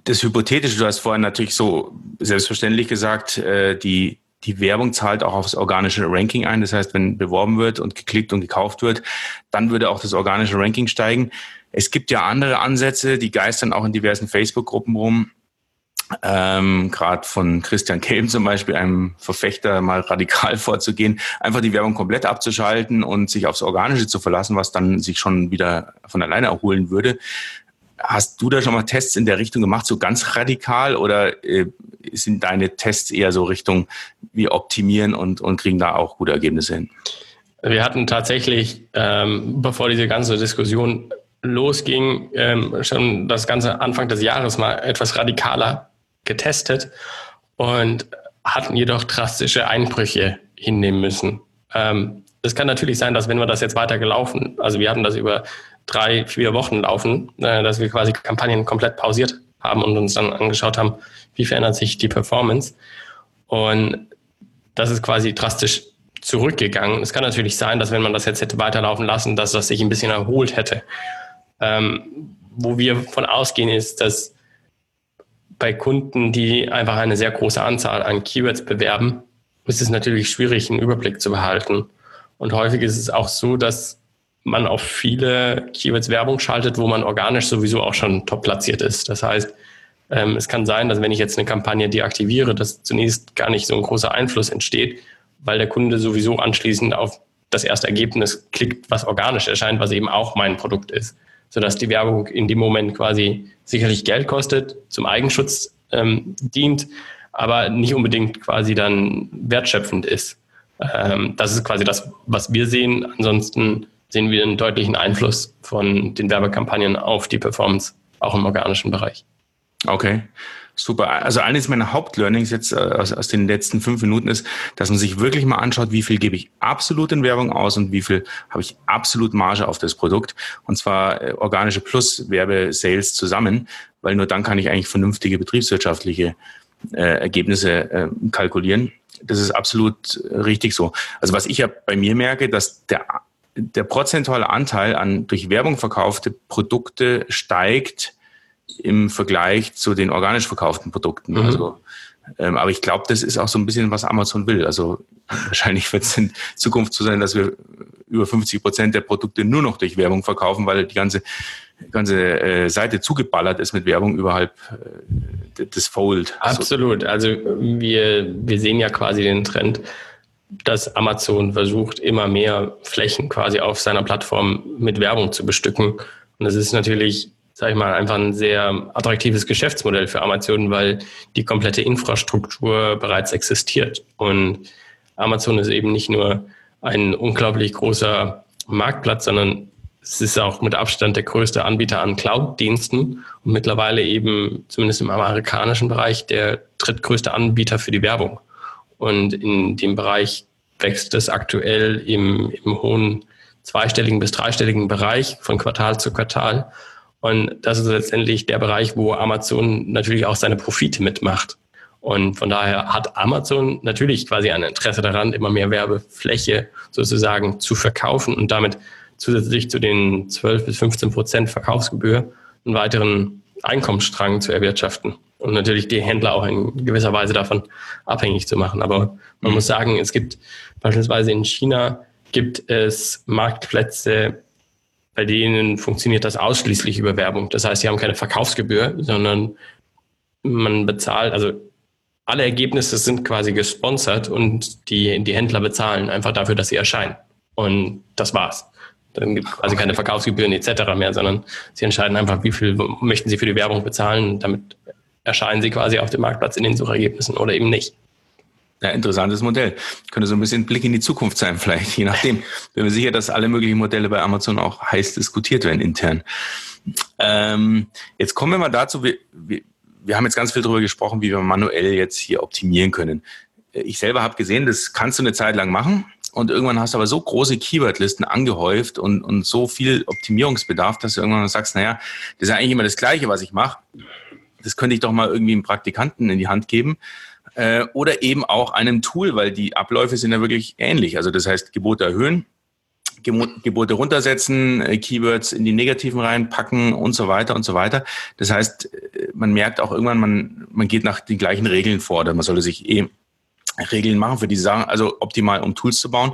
das Hypothetische, du hast vorhin natürlich so selbstverständlich gesagt, äh, die, die Werbung zahlt auch aufs organische Ranking ein. Das heißt, wenn beworben wird und geklickt und gekauft wird, dann würde auch das organische Ranking steigen. Es gibt ja andere Ansätze, die geistern auch in diversen Facebook-Gruppen rum, ähm, gerade von Christian Kelm zum Beispiel, einem Verfechter, mal radikal <laughs> vorzugehen, einfach die Werbung komplett abzuschalten und sich aufs Organische zu verlassen, was dann sich schon wieder von alleine erholen würde. Hast du da schon mal Tests in der Richtung gemacht, so ganz radikal, oder äh, sind deine Tests eher so Richtung, wir optimieren und, und kriegen da auch gute Ergebnisse hin? Wir hatten tatsächlich, ähm, bevor diese ganze Diskussion losging, ähm, schon das ganze Anfang des Jahres mal etwas radikaler getestet und hatten jedoch drastische Einbrüche hinnehmen müssen. Ähm, es kann natürlich sein, dass wenn wir das jetzt weiter gelaufen, also wir hatten das über drei, vier Wochen laufen, äh, dass wir quasi Kampagnen komplett pausiert haben und uns dann angeschaut haben, wie verändert sich die Performance. Und das ist quasi drastisch zurückgegangen. Es kann natürlich sein, dass wenn man das jetzt hätte weiterlaufen lassen, dass das sich ein bisschen erholt hätte. Ähm, wo wir von ausgehen ist, dass bei Kunden, die einfach eine sehr große Anzahl an Keywords bewerben, ist es natürlich schwierig, einen Überblick zu behalten. Und häufig ist es auch so, dass man auf viele Keywords Werbung schaltet, wo man organisch sowieso auch schon top platziert ist. Das heißt, ähm, es kann sein, dass wenn ich jetzt eine Kampagne deaktiviere, dass zunächst gar nicht so ein großer Einfluss entsteht, weil der Kunde sowieso anschließend auf das erste Ergebnis klickt, was organisch erscheint, was eben auch mein Produkt ist sodass die Werbung in dem Moment quasi sicherlich Geld kostet, zum Eigenschutz ähm, dient, aber nicht unbedingt quasi dann wertschöpfend ist. Ähm, das ist quasi das, was wir sehen. Ansonsten sehen wir einen deutlichen Einfluss von den Werbekampagnen auf die Performance, auch im organischen Bereich. Okay. Super. Also eines meiner Hauptlearnings jetzt äh, aus, aus den letzten fünf Minuten ist, dass man sich wirklich mal anschaut, wie viel gebe ich absolut in Werbung aus und wie viel habe ich absolut Marge auf das Produkt. Und zwar äh, organische plus Werbesales zusammen, weil nur dann kann ich eigentlich vernünftige betriebswirtschaftliche äh, Ergebnisse äh, kalkulieren. Das ist absolut richtig so. Also was ich ja bei mir merke, dass der der prozentuale Anteil an durch Werbung verkaufte Produkte steigt im Vergleich zu den organisch verkauften Produkten. Mhm. Also, ähm, aber ich glaube, das ist auch so ein bisschen, was Amazon will. Also <laughs> wahrscheinlich wird es in Zukunft so sein, dass wir über 50 Prozent der Produkte nur noch durch Werbung verkaufen, weil die ganze ganze äh, Seite zugeballert ist mit Werbung überhalb äh, des Fold. Absolut. Also wir, wir sehen ja quasi den Trend, dass Amazon versucht, immer mehr Flächen quasi auf seiner Plattform mit Werbung zu bestücken. Und das ist natürlich sage ich mal, einfach ein sehr attraktives Geschäftsmodell für Amazon, weil die komplette Infrastruktur bereits existiert. Und Amazon ist eben nicht nur ein unglaublich großer Marktplatz, sondern es ist auch mit Abstand der größte Anbieter an Cloud-Diensten und mittlerweile eben zumindest im amerikanischen Bereich der drittgrößte Anbieter für die Werbung. Und in dem Bereich wächst es aktuell im, im hohen zweistelligen bis dreistelligen Bereich von Quartal zu Quartal. Und das ist letztendlich der Bereich, wo Amazon natürlich auch seine Profite mitmacht. Und von daher hat Amazon natürlich quasi ein Interesse daran, immer mehr Werbefläche sozusagen zu verkaufen und damit zusätzlich zu den 12 bis 15 Prozent Verkaufsgebühr einen weiteren Einkommensstrang zu erwirtschaften und natürlich die Händler auch in gewisser Weise davon abhängig zu machen. Aber man mhm. muss sagen, es gibt beispielsweise in China gibt es Marktplätze, bei denen funktioniert das ausschließlich über Werbung. Das heißt, sie haben keine Verkaufsgebühr, sondern man bezahlt, also alle Ergebnisse sind quasi gesponsert und die, die Händler bezahlen einfach dafür, dass sie erscheinen. Und das war's. Dann gibt es quasi keine Verkaufsgebühren etc. mehr, sondern sie entscheiden einfach, wie viel möchten sie für die Werbung bezahlen. Damit erscheinen sie quasi auf dem Marktplatz in den Suchergebnissen oder eben nicht. Ja, interessantes Modell. Könnte so ein bisschen Blick in die Zukunft sein, <laughs> vielleicht, je nachdem. Bin mir sicher, dass alle möglichen Modelle bei Amazon auch heiß diskutiert werden intern. Ähm, jetzt kommen wir mal dazu, wir, wir, wir haben jetzt ganz viel darüber gesprochen, wie wir manuell jetzt hier optimieren können. Ich selber habe gesehen, das kannst du eine Zeit lang machen und irgendwann hast du aber so große Keywordlisten angehäuft und, und so viel Optimierungsbedarf, dass du irgendwann sagst, naja, das ist ja eigentlich immer das Gleiche, was ich mache. Das könnte ich doch mal irgendwie einem Praktikanten in die Hand geben äh, oder eben auch einem Tool, weil die Abläufe sind ja wirklich ähnlich. Also das heißt, Gebote erhöhen, Gebote runtersetzen, äh, Keywords in die negativen reinpacken und so weiter und so weiter. Das heißt, äh, man merkt auch irgendwann, man, man geht nach den gleichen Regeln vor. Oder man sollte sich eh Regeln machen für diese Sachen, also optimal, um Tools zu bauen.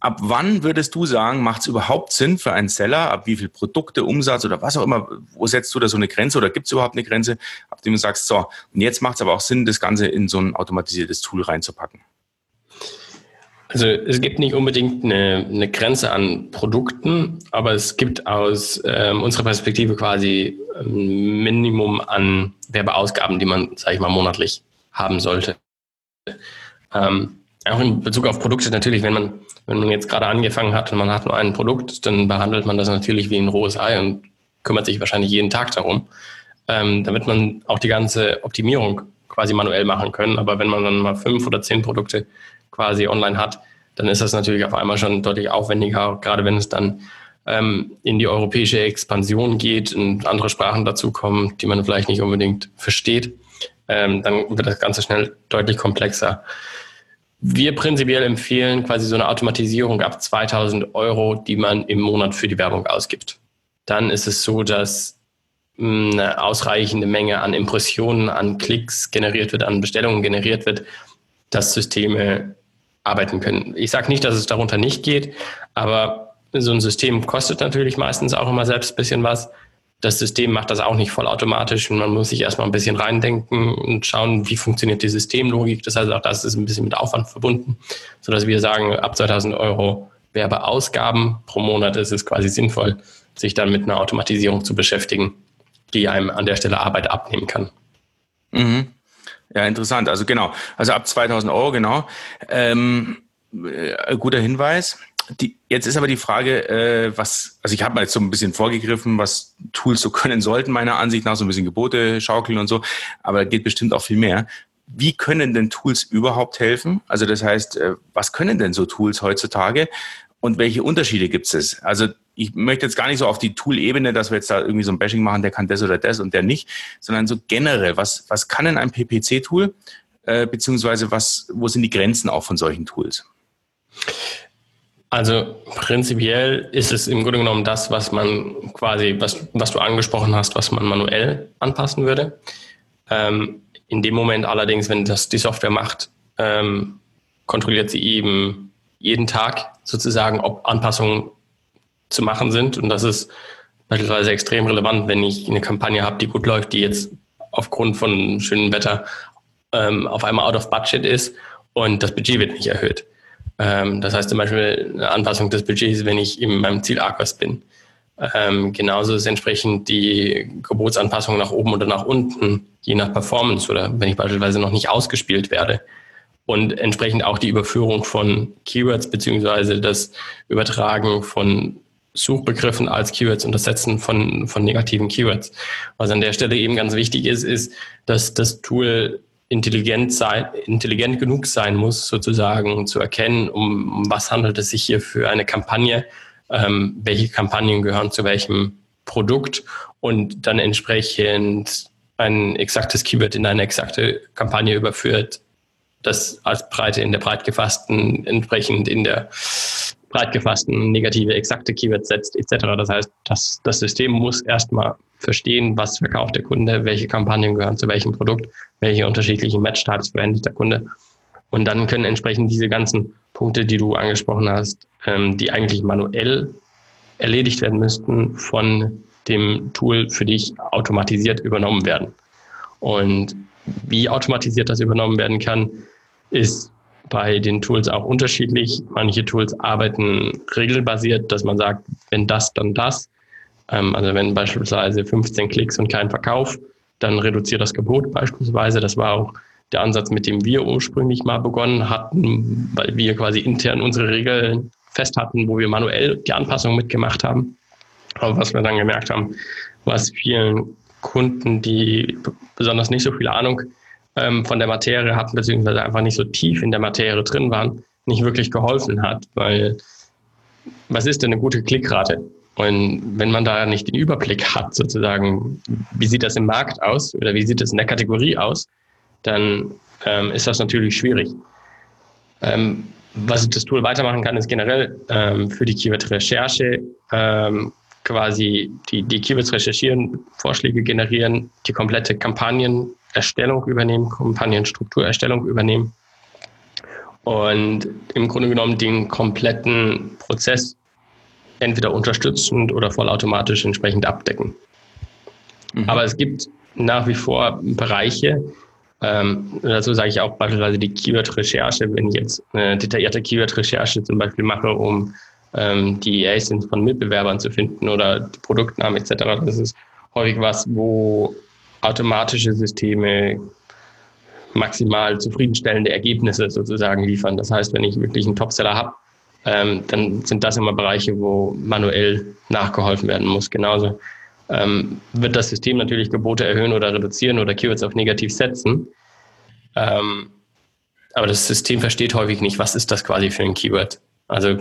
Ab wann würdest du sagen, macht es überhaupt Sinn für einen Seller, ab wie viel Produkte, Umsatz oder was auch immer, wo setzt du da so eine Grenze oder gibt es überhaupt eine Grenze, ab dem du sagst, so, und jetzt macht es aber auch Sinn, das Ganze in so ein automatisiertes Tool reinzupacken? Also es gibt nicht unbedingt eine, eine Grenze an Produkten, aber es gibt aus ähm, unserer Perspektive quasi ein Minimum an Werbeausgaben, die man, sage ich mal, monatlich haben sollte. Ähm, auch in Bezug auf Produkte natürlich, wenn man, wenn man jetzt gerade angefangen hat und man hat nur ein Produkt, dann behandelt man das natürlich wie ein rohes Ei und kümmert sich wahrscheinlich jeden Tag darum. Ähm, damit man auch die ganze Optimierung quasi manuell machen können. Aber wenn man dann mal fünf oder zehn Produkte quasi online hat, dann ist das natürlich auf einmal schon deutlich aufwendiger, gerade wenn es dann ähm, in die europäische Expansion geht und andere Sprachen dazukommen, die man vielleicht nicht unbedingt versteht, ähm, dann wird das Ganze schnell deutlich komplexer. Wir prinzipiell empfehlen quasi so eine Automatisierung ab 2000 Euro, die man im Monat für die Werbung ausgibt. Dann ist es so, dass hm, eine ausreichende Menge an Impressionen, an Klicks generiert wird, an Bestellungen generiert wird, dass Systeme arbeiten können. Ich sage nicht, dass es darunter nicht geht, aber so ein System kostet natürlich meistens auch immer selbst ein bisschen was. Das System macht das auch nicht vollautomatisch und man muss sich erstmal ein bisschen reindenken und schauen, wie funktioniert die Systemlogik. Das heißt, auch das ist ein bisschen mit Aufwand verbunden, sodass wir sagen, ab 2000 Euro Werbeausgaben pro Monat ist es quasi sinnvoll, sich dann mit einer Automatisierung zu beschäftigen, die einem an der Stelle Arbeit abnehmen kann. Mhm. Ja, interessant. Also genau. Also ab 2000 Euro, genau. Ähm, äh, guter Hinweis. Die, jetzt ist aber die Frage, äh, was, also ich habe mal jetzt so ein bisschen vorgegriffen, was Tools so <laughs> können sollten, meiner Ansicht nach, so ein bisschen Gebote schaukeln und so, aber geht bestimmt auch viel mehr. Wie können denn Tools überhaupt helfen? Also das heißt, äh, was können denn so Tools heutzutage und welche Unterschiede gibt es? Also ich möchte jetzt gar nicht so auf die Tool-Ebene, dass wir jetzt da irgendwie so ein Bashing machen, der kann das oder das und der nicht, sondern so generell, was, was kann denn ein PPC-Tool, äh, beziehungsweise was, wo sind die Grenzen auch von solchen Tools? Also prinzipiell ist es im Grunde genommen das, was man quasi, was, was du angesprochen hast, was man manuell anpassen würde. Ähm, in dem Moment allerdings, wenn das die Software macht, ähm, kontrolliert sie eben jeden Tag sozusagen, ob Anpassungen zu machen sind. Und das ist beispielsweise extrem relevant, wenn ich eine Kampagne habe, die gut läuft, die jetzt aufgrund von schönem Wetter ähm, auf einmal out of budget ist und das Budget wird nicht erhöht. Ähm, das heißt zum Beispiel eine Anpassung des Budgets, wenn ich in meinem Ziel Aquas bin. Ähm, genauso ist entsprechend die Gebotsanpassung nach oben oder nach unten, je nach Performance oder wenn ich beispielsweise noch nicht ausgespielt werde. Und entsprechend auch die Überführung von Keywords beziehungsweise das Übertragen von Suchbegriffen als Keywords und das Setzen von, von negativen Keywords. Was an der Stelle eben ganz wichtig ist, ist, dass das Tool intelligent sein, intelligent genug sein muss, sozusagen zu erkennen, um, was handelt es sich hier für eine Kampagne, ähm, welche Kampagnen gehören zu welchem Produkt und dann entsprechend ein exaktes Keyword in eine exakte Kampagne überführt, das als Breite in der breit gefassten entsprechend in der breit gefassten negative, exakte Keywords setzt, etc. Das heißt, das, das System muss erstmal verstehen, was verkauft der Kunde, welche Kampagnen gehören zu welchem Produkt, welche unterschiedlichen Match-Types verwendet der Kunde. Und dann können entsprechend diese ganzen Punkte, die du angesprochen hast, ähm, die eigentlich manuell erledigt werden müssten, von dem Tool für dich automatisiert übernommen werden. Und wie automatisiert das übernommen werden kann, ist bei den Tools auch unterschiedlich. Manche Tools arbeiten regelbasiert, dass man sagt, wenn das, dann das. Ähm, also wenn beispielsweise 15 Klicks und kein Verkauf, dann reduziert das Gebot beispielsweise. Das war auch der Ansatz, mit dem wir ursprünglich mal begonnen hatten, weil wir quasi intern unsere Regeln fest hatten, wo wir manuell die Anpassung mitgemacht haben. Aber was wir dann gemerkt haben, was vielen Kunden, die besonders nicht so viel Ahnung ähm, von der Materie hatten, beziehungsweise einfach nicht so tief in der Materie drin waren, nicht wirklich geholfen hat, weil was ist denn eine gute Klickrate? Und wenn man da nicht den Überblick hat, sozusagen, wie sieht das im Markt aus oder wie sieht es in der Kategorie aus, dann ähm, ist das natürlich schwierig. Ähm, was das Tool weitermachen kann, ist generell ähm, für die Keyword-Recherche ähm, quasi die, die Keywords recherchieren, Vorschläge generieren, die komplette Kampagnenerstellung übernehmen, Kampagnenstrukturerstellung übernehmen und im Grunde genommen den kompletten Prozess entweder unterstützend oder vollautomatisch entsprechend abdecken. Mhm. Aber es gibt nach wie vor Bereiche, ähm, dazu sage ich auch beispielsweise die Keyword-Recherche, wenn ich jetzt eine detaillierte Keyword-Recherche zum Beispiel mache, um ähm, die ASINs von Mitbewerbern zu finden oder die Produktnamen etc. Das ist häufig was, wo automatische Systeme maximal zufriedenstellende Ergebnisse sozusagen liefern. Das heißt, wenn ich wirklich einen Topseller habe, ähm, dann sind das immer Bereiche, wo manuell nachgeholfen werden muss. Genauso ähm, wird das System natürlich Gebote erhöhen oder reduzieren oder Keywords auf negativ setzen. Ähm, aber das System versteht häufig nicht, was ist das quasi für ein Keyword. Also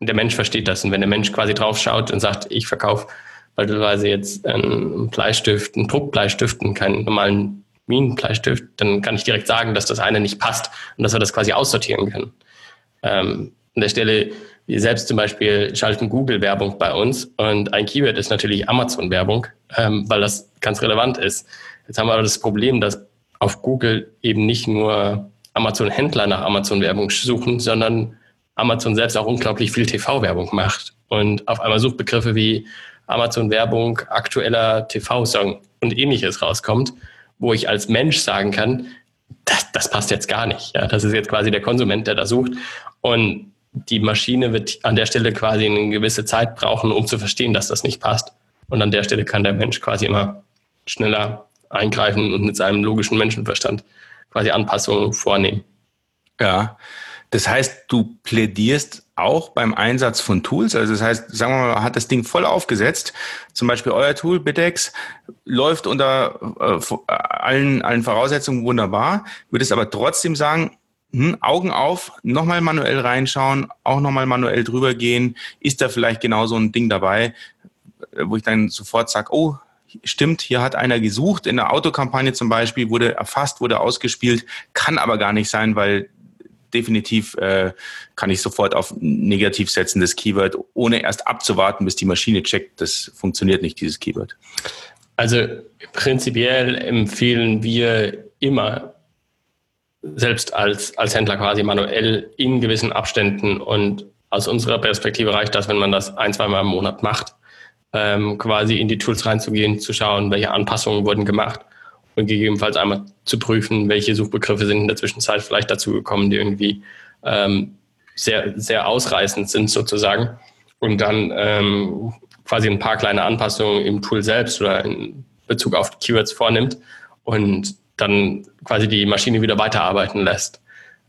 der Mensch versteht das. Und wenn der Mensch quasi drauf schaut und sagt, ich verkaufe beispielsweise jetzt einen Bleistift, einen Druckbleistift und keinen normalen Minenbleistift, dann kann ich direkt sagen, dass das eine nicht passt und dass wir das quasi aussortieren können. Ähm, an der Stelle, wir selbst zum Beispiel schalten Google-Werbung bei uns und ein Keyword ist natürlich Amazon-Werbung, ähm, weil das ganz relevant ist. Jetzt haben wir aber das Problem, dass auf Google eben nicht nur Amazon-Händler nach Amazon-Werbung suchen, sondern Amazon selbst auch unglaublich viel TV-Werbung macht und auf einmal Suchbegriffe wie Amazon-Werbung, aktueller TV-Song und ähnliches rauskommt, wo ich als Mensch sagen kann, das, das passt jetzt gar nicht. Ja, das ist jetzt quasi der Konsument, der da sucht. Und die Maschine wird an der Stelle quasi eine gewisse Zeit brauchen, um zu verstehen, dass das nicht passt. Und an der Stelle kann der Mensch quasi immer schneller eingreifen und mit seinem logischen Menschenverstand quasi Anpassungen vornehmen. Ja, das heißt, du plädierst auch beim Einsatz von Tools. Also das heißt, sagen wir mal, hat das Ding voll aufgesetzt. Zum Beispiel euer Tool, Bidex, läuft unter äh, allen, allen Voraussetzungen wunderbar. Würdest aber trotzdem sagen, hm, Augen auf, nochmal manuell reinschauen, auch nochmal manuell drüber gehen. Ist da vielleicht genau so ein Ding dabei, wo ich dann sofort sage, oh, stimmt, hier hat einer gesucht, in der Autokampagne zum Beispiel, wurde erfasst, wurde ausgespielt, kann aber gar nicht sein, weil definitiv äh, kann ich sofort auf negativ setzen, das Keyword, ohne erst abzuwarten, bis die Maschine checkt. Das funktioniert nicht, dieses Keyword. Also prinzipiell empfehlen wir immer, selbst als, als Händler quasi manuell in gewissen Abständen und aus unserer Perspektive reicht das, wenn man das ein, zwei Mal im Monat macht, ähm, quasi in die Tools reinzugehen, zu schauen, welche Anpassungen wurden gemacht und gegebenenfalls einmal zu prüfen, welche Suchbegriffe sind in der Zwischenzeit vielleicht dazu gekommen, die irgendwie ähm, sehr, sehr ausreißend sind sozusagen. Und dann ähm, quasi ein paar kleine Anpassungen im Tool selbst oder in Bezug auf Keywords vornimmt und dann quasi die Maschine wieder weiterarbeiten lässt.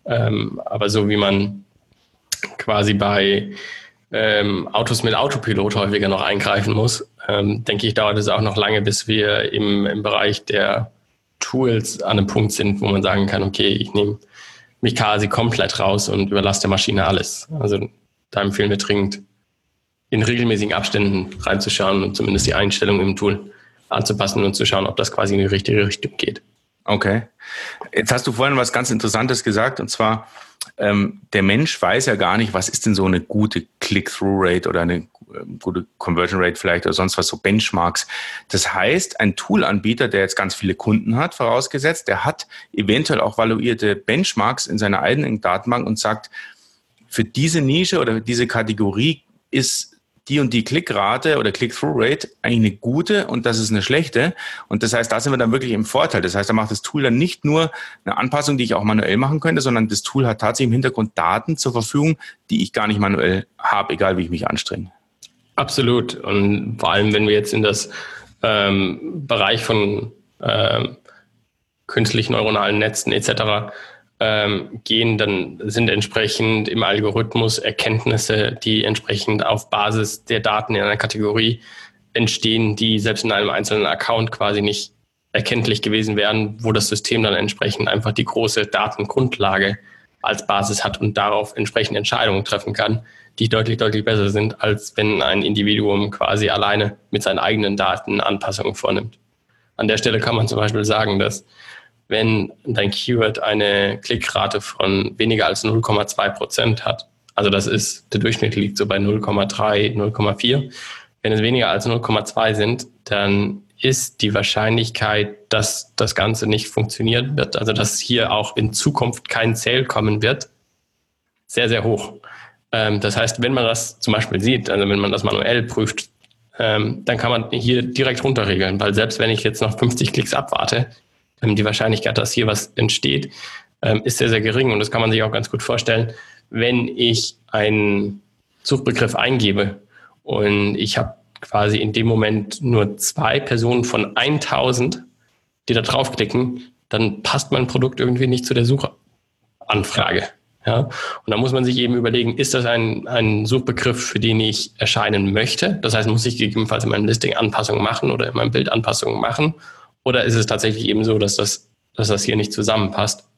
Ähm, aber so wie man quasi bei ähm, Autos mit Autopilot häufiger noch eingreifen muss, ähm, denke ich, dauert es auch noch lange, bis wir im, im Bereich der Tools an einem Punkt sind, wo man sagen kann, okay, ich nehme mich quasi komplett raus und überlasse der Maschine alles. Also da empfehlen wir dringend, in regelmäßigen Abständen reinzuschauen und zumindest die Einstellung im Tool anzupassen und zu schauen, ob das quasi in die richtige Richtung geht. Okay. Jetzt hast du vorhin was ganz Interessantes gesagt, und zwar, ähm, der Mensch weiß ja gar nicht, was ist denn so eine gute Click-Through-Rate oder eine gute Conversion Rate vielleicht oder sonst was, so Benchmarks. Das heißt, ein Toolanbieter, der jetzt ganz viele Kunden hat, vorausgesetzt, der hat eventuell auch valuierte Benchmarks in seiner eigenen Datenbank und sagt, für diese Nische oder diese Kategorie ist die und die Klickrate oder Click-Through-Rate eigentlich eine gute und das ist eine schlechte. Und das heißt, da sind wir dann wirklich im Vorteil. Das heißt, da macht das Tool dann nicht nur eine Anpassung, die ich auch manuell machen könnte, sondern das Tool hat tatsächlich im Hintergrund Daten zur Verfügung, die ich gar nicht manuell habe, egal wie ich mich anstrenge. Absolut. Und vor allem, wenn wir jetzt in das ähm, Bereich von ähm, künstlich neuronalen Netzen etc ähm, gehen, dann sind entsprechend im Algorithmus Erkenntnisse, die entsprechend auf Basis der Daten in einer Kategorie entstehen, die selbst in einem einzelnen Account quasi nicht erkenntlich gewesen wären, wo das System dann entsprechend einfach die große Datengrundlage als Basis hat und darauf entsprechend Entscheidungen treffen kann, die deutlich, deutlich besser sind, als wenn ein Individuum quasi alleine mit seinen eigenen Daten Anpassungen vornimmt. An der Stelle kann man zum Beispiel sagen, dass wenn dein Keyword eine Klickrate von weniger als 0,2 Prozent hat. Also das ist, der Durchschnitt liegt so bei 0,3, 0,4. Wenn es weniger als 0,2 sind, dann ist die Wahrscheinlichkeit, dass das Ganze nicht funktionieren wird, also dass hier auch in Zukunft kein Sale kommen wird, sehr, sehr hoch. Ähm, das heißt, wenn man das zum Beispiel sieht, also wenn man das manuell prüft, ähm, dann kann man hier direkt runterregeln, weil selbst wenn ich jetzt noch 50 Klicks abwarte, ähm, die Wahrscheinlichkeit, dass hier was entsteht, ist sehr, sehr gering. Und das kann man sich auch ganz gut vorstellen, wenn ich einen Suchbegriff eingebe und ich habe quasi in dem Moment nur zwei Personen von 1000, die da draufklicken, dann passt mein Produkt irgendwie nicht zu der Suchanfrage. Ja? Und da muss man sich eben überlegen, ist das ein, ein Suchbegriff, für den ich erscheinen möchte? Das heißt, muss ich gegebenenfalls in meinem Listing Anpassungen machen oder in meinem Bild Anpassungen machen? Oder ist es tatsächlich eben so, dass das, dass das hier nicht zusammenpasst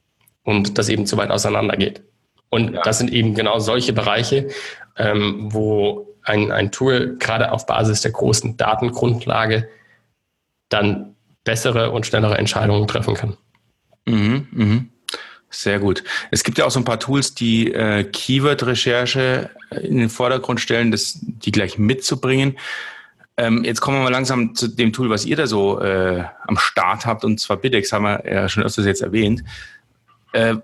und das eben zu weit auseinander geht? Und ja. das sind eben genau solche Bereiche, ähm, wo ein, ein Tool gerade auf Basis der großen Datengrundlage dann bessere und schnellere Entscheidungen treffen kann. Mhm, mhm. Sehr gut. Es gibt ja auch so ein paar Tools, die äh, Keyword-Recherche in den Vordergrund stellen, das, die gleich mitzubringen. Ähm, jetzt kommen wir mal langsam zu dem Tool, was ihr da so äh, am Start habt, und zwar Bidex, haben wir ja schon öfters jetzt erwähnt. Äh,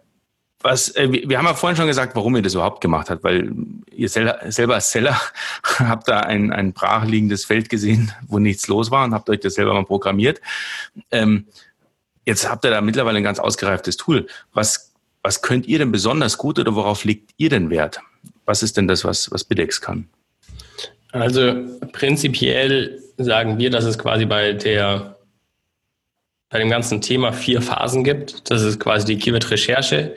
was, äh, wir haben ja vorhin schon gesagt, warum ihr das überhaupt gemacht habt, weil ihr selber, selber als Seller <laughs> habt da ein, ein brachliegendes Feld gesehen, wo nichts los war und habt euch das selber mal programmiert. Ähm, jetzt habt ihr da mittlerweile ein ganz ausgereiftes Tool. Was, was könnt ihr denn besonders gut oder worauf legt ihr denn Wert? Was ist denn das, was, was Bidex kann? Also prinzipiell sagen wir, dass es quasi bei der bei dem ganzen Thema vier Phasen gibt. Das ist quasi die Keyword-Recherche,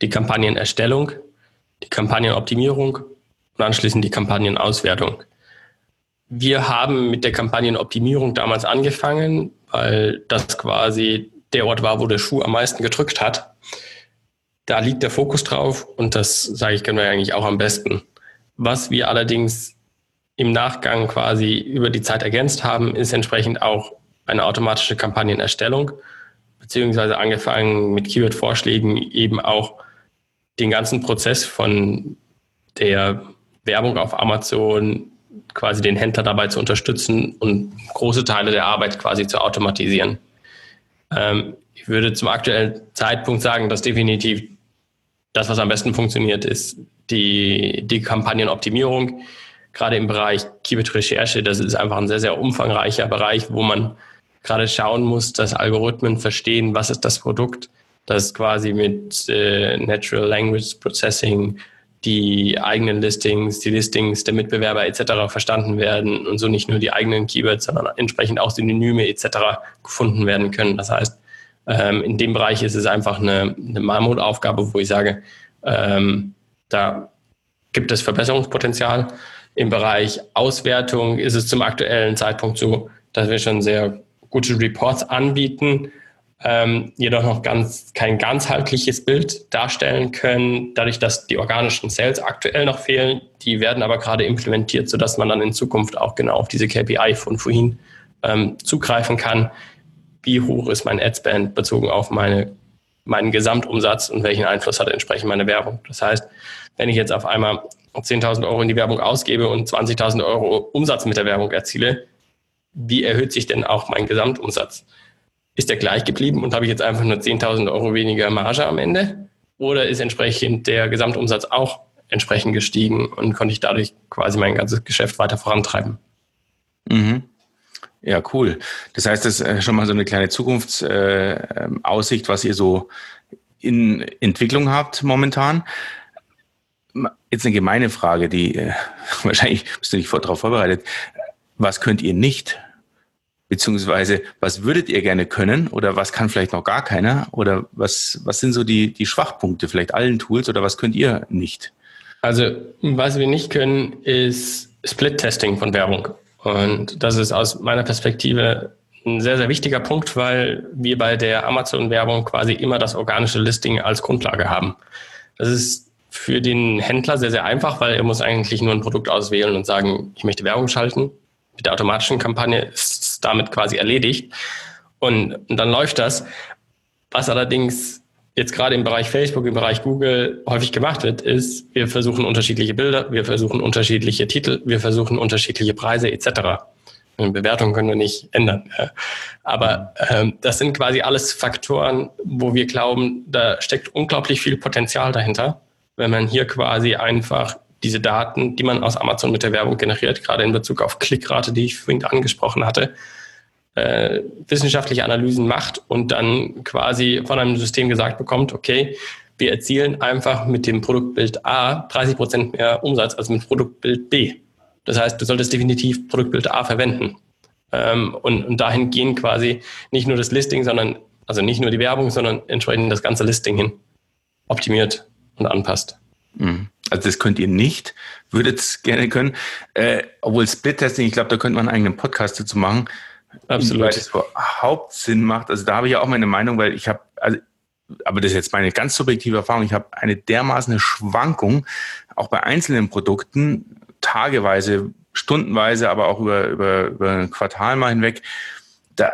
die Kampagnenerstellung, die Kampagnenoptimierung und anschließend die Kampagnenauswertung. Wir haben mit der Kampagnenoptimierung damals angefangen, weil das quasi der Ort war, wo der Schuh am meisten gedrückt hat. Da liegt der Fokus drauf und das, sage ich, können wir eigentlich auch am besten. Was wir allerdings im Nachgang quasi über die Zeit ergänzt haben, ist entsprechend auch eine automatische Kampagnenerstellung, beziehungsweise angefangen mit Keyword-Vorschlägen eben auch den ganzen Prozess von der Werbung auf Amazon quasi den Händler dabei zu unterstützen und große Teile der Arbeit quasi zu automatisieren. Ähm, ich würde zum aktuellen Zeitpunkt sagen, dass definitiv das, was am besten funktioniert, ist die, die Kampagnenoptimierung. Gerade im Bereich Keyword-Recherche, das ist einfach ein sehr, sehr umfangreicher Bereich, wo man gerade schauen muss, dass Algorithmen verstehen, was ist das Produkt, dass quasi mit äh, Natural Language Processing die eigenen Listings, die Listings der Mitbewerber etc. verstanden werden und so nicht nur die eigenen Keywords, sondern entsprechend auch Synonyme etc. gefunden werden können. Das heißt, ähm, in dem Bereich ist es einfach eine, eine Mammutaufgabe, wo ich sage, ähm, da gibt es Verbesserungspotenzial. Im Bereich Auswertung ist es zum aktuellen Zeitpunkt so, dass wir schon sehr gute Reports anbieten, ähm, jedoch noch ganz, kein ganzheitliches Bild darstellen können, dadurch, dass die organischen Sales aktuell noch fehlen. Die werden aber gerade implementiert, sodass man dann in Zukunft auch genau auf diese KPI von vorhin ähm, zugreifen kann. Wie hoch ist mein Adspend bezogen auf meine, meinen Gesamtumsatz und welchen Einfluss hat entsprechend meine Werbung? Das heißt, wenn ich jetzt auf einmal 10.000 Euro in die Werbung ausgebe und 20.000 Euro Umsatz mit der Werbung erziele, wie erhöht sich denn auch mein Gesamtumsatz? Ist der gleich geblieben und habe ich jetzt einfach nur 10.000 Euro weniger Marge am Ende? Oder ist entsprechend der Gesamtumsatz auch entsprechend gestiegen und konnte ich dadurch quasi mein ganzes Geschäft weiter vorantreiben? Mhm. Ja, cool. Das heißt, das ist schon mal so eine kleine Zukunftsaussicht, äh, was ihr so in Entwicklung habt momentan. Jetzt eine gemeine Frage, die äh, <laughs> wahrscheinlich bist du nicht darauf vorbereitet. Was könnt ihr nicht? Beziehungsweise, was würdet ihr gerne können oder was kann vielleicht noch gar keiner? Oder was, was sind so die, die Schwachpunkte vielleicht allen Tools oder was könnt ihr nicht? Also, was wir nicht können, ist Split-Testing von Werbung. Und das ist aus meiner Perspektive ein sehr, sehr wichtiger Punkt, weil wir bei der Amazon-Werbung quasi immer das organische Listing als Grundlage haben. Das ist für den Händler sehr, sehr einfach, weil er muss eigentlich nur ein Produkt auswählen und sagen, ich möchte Werbung schalten mit der automatischen Kampagne ist damit quasi erledigt. Und, und dann läuft das. Was allerdings jetzt gerade im Bereich Facebook, im Bereich Google häufig gemacht wird, ist, wir versuchen unterschiedliche Bilder, wir versuchen unterschiedliche Titel, wir versuchen unterschiedliche Preise etc. Eine Bewertung können wir nicht ändern. Aber ähm, das sind quasi alles Faktoren, wo wir glauben, da steckt unglaublich viel Potenzial dahinter. wenn man hier quasi einfach diese Daten, die man aus Amazon mit der Werbung generiert, gerade in Bezug auf Klickrate, die ich vorhin angesprochen hatte, äh, wissenschaftliche Analysen macht und dann quasi von einem System gesagt bekommt, okay, wir erzielen einfach mit dem Produktbild A 30 Prozent mehr Umsatz als mit Produktbild B. Das heißt, du solltest definitiv Produktbild A verwenden. Ähm, und, und dahin gehen quasi nicht nur das Listing, sondern, also nicht nur die Werbung, sondern entsprechend das ganze Listing hin optimiert und anpasst. Mhm. Also das könnt ihr nicht, würdet es gerne können. Äh, obwohl Split-Testing, ich glaube, da könnte man einen eigenen Podcast dazu machen. Absolut. Weil es überhaupt Sinn macht. Also da habe ich ja auch meine Meinung, weil ich habe, also, aber das ist jetzt meine ganz subjektive Erfahrung, ich habe eine dermaßen Schwankung, auch bei einzelnen Produkten, tageweise, stundenweise, aber auch über, über, über ein Quartal mal hinweg. Da,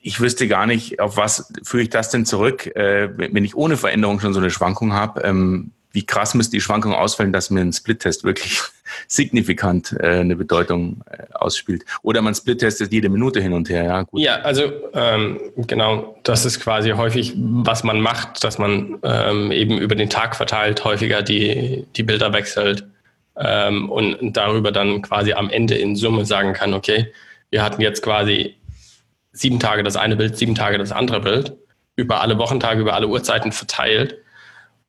ich wüsste gar nicht, auf was führe ich das denn zurück, äh, wenn ich ohne Veränderung schon so eine Schwankung habe. Ähm, wie krass müsste die Schwankung ausfallen, dass mir ein Split-Test wirklich <laughs> signifikant äh, eine Bedeutung äh, ausspielt. Oder man Split-testet jede Minute hin und her. Ja, gut. ja also ähm, genau, das ist quasi häufig, was man macht, dass man ähm, eben über den Tag verteilt häufiger die, die Bilder wechselt ähm, und darüber dann quasi am Ende in Summe sagen kann, okay, wir hatten jetzt quasi sieben Tage das eine Bild, sieben Tage das andere Bild, über alle Wochentage, über alle Uhrzeiten verteilt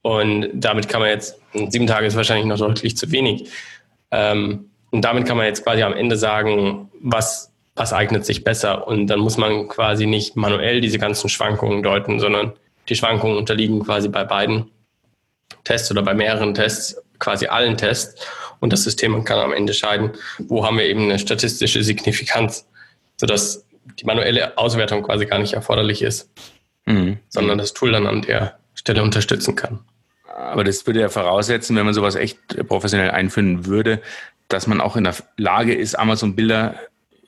und damit kann man jetzt, sieben Tage ist wahrscheinlich noch deutlich zu wenig. Ähm, und damit kann man jetzt quasi am Ende sagen, was, was eignet sich besser. Und dann muss man quasi nicht manuell diese ganzen Schwankungen deuten, sondern die Schwankungen unterliegen quasi bei beiden Tests oder bei mehreren Tests, quasi allen Tests. Und das System kann am Ende entscheiden, wo haben wir eben eine statistische Signifikanz, sodass die manuelle Auswertung quasi gar nicht erforderlich ist, mhm. sondern das Tool dann an der Stelle unterstützen kann. Aber das würde ja voraussetzen, wenn man sowas echt professionell einführen würde, dass man auch in der Lage ist, Amazon-Bilder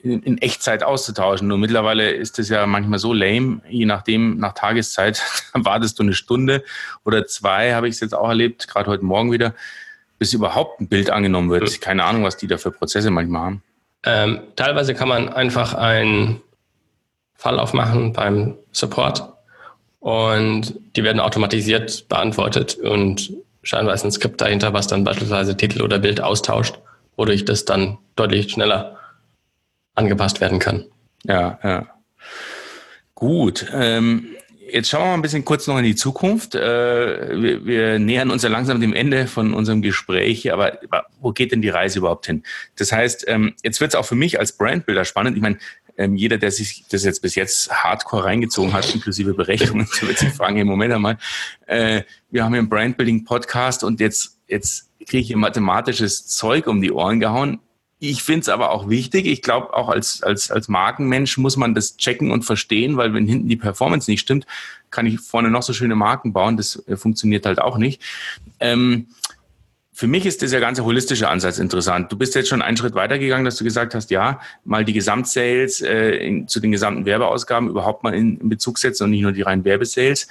in, in, Echtzeit auszutauschen. Nur mittlerweile ist das ja manchmal so lame, je nachdem, nach Tageszeit, <laughs> wartest du eine Stunde oder zwei, habe ich es jetzt auch erlebt, gerade heute Morgen wieder, bis überhaupt ein Bild angenommen wird. Mhm. Keine Ahnung, was die da für Prozesse manchmal haben. Ähm, teilweise kann man einfach einen Fall aufmachen beim Support und die werden automatisiert beantwortet und scheinbar ist ein Skript dahinter, was dann beispielsweise Titel oder Bild austauscht, wodurch das dann deutlich schneller angepasst werden kann. Ja, ja. Gut. Ähm, jetzt schauen wir mal ein bisschen kurz noch in die Zukunft. Äh, wir, wir, nähern uns ja langsam dem Ende von unserem Gespräch, aber wo geht denn die Reise überhaupt hin? Das heißt, ähm, jetzt wird es auch für mich als Brandbuilder spannend. Ich meine, ähm, jeder, der sich das jetzt bis jetzt hardcore reingezogen hat, inklusive Berechnungen, <laughs> wird sich fragen, im Moment einmal, äh, wir haben hier einen Brandbuilding-Podcast und jetzt, jetzt kriege ich hier mathematisches Zeug um die Ohren gehauen. Ich finde es aber auch wichtig. Ich glaube, auch als, als, als Markenmensch muss man das checken und verstehen, weil wenn hinten die Performance nicht stimmt, kann ich vorne noch so schöne Marken bauen. Das äh, funktioniert halt auch nicht. Ähm, für mich ist dieser ganze holistische Ansatz interessant. Du bist jetzt schon einen Schritt weitergegangen, dass du gesagt hast, ja, mal die Gesamtsales äh, in, zu den gesamten Werbeausgaben überhaupt mal in, in Bezug setzen und nicht nur die reinen Werbesales.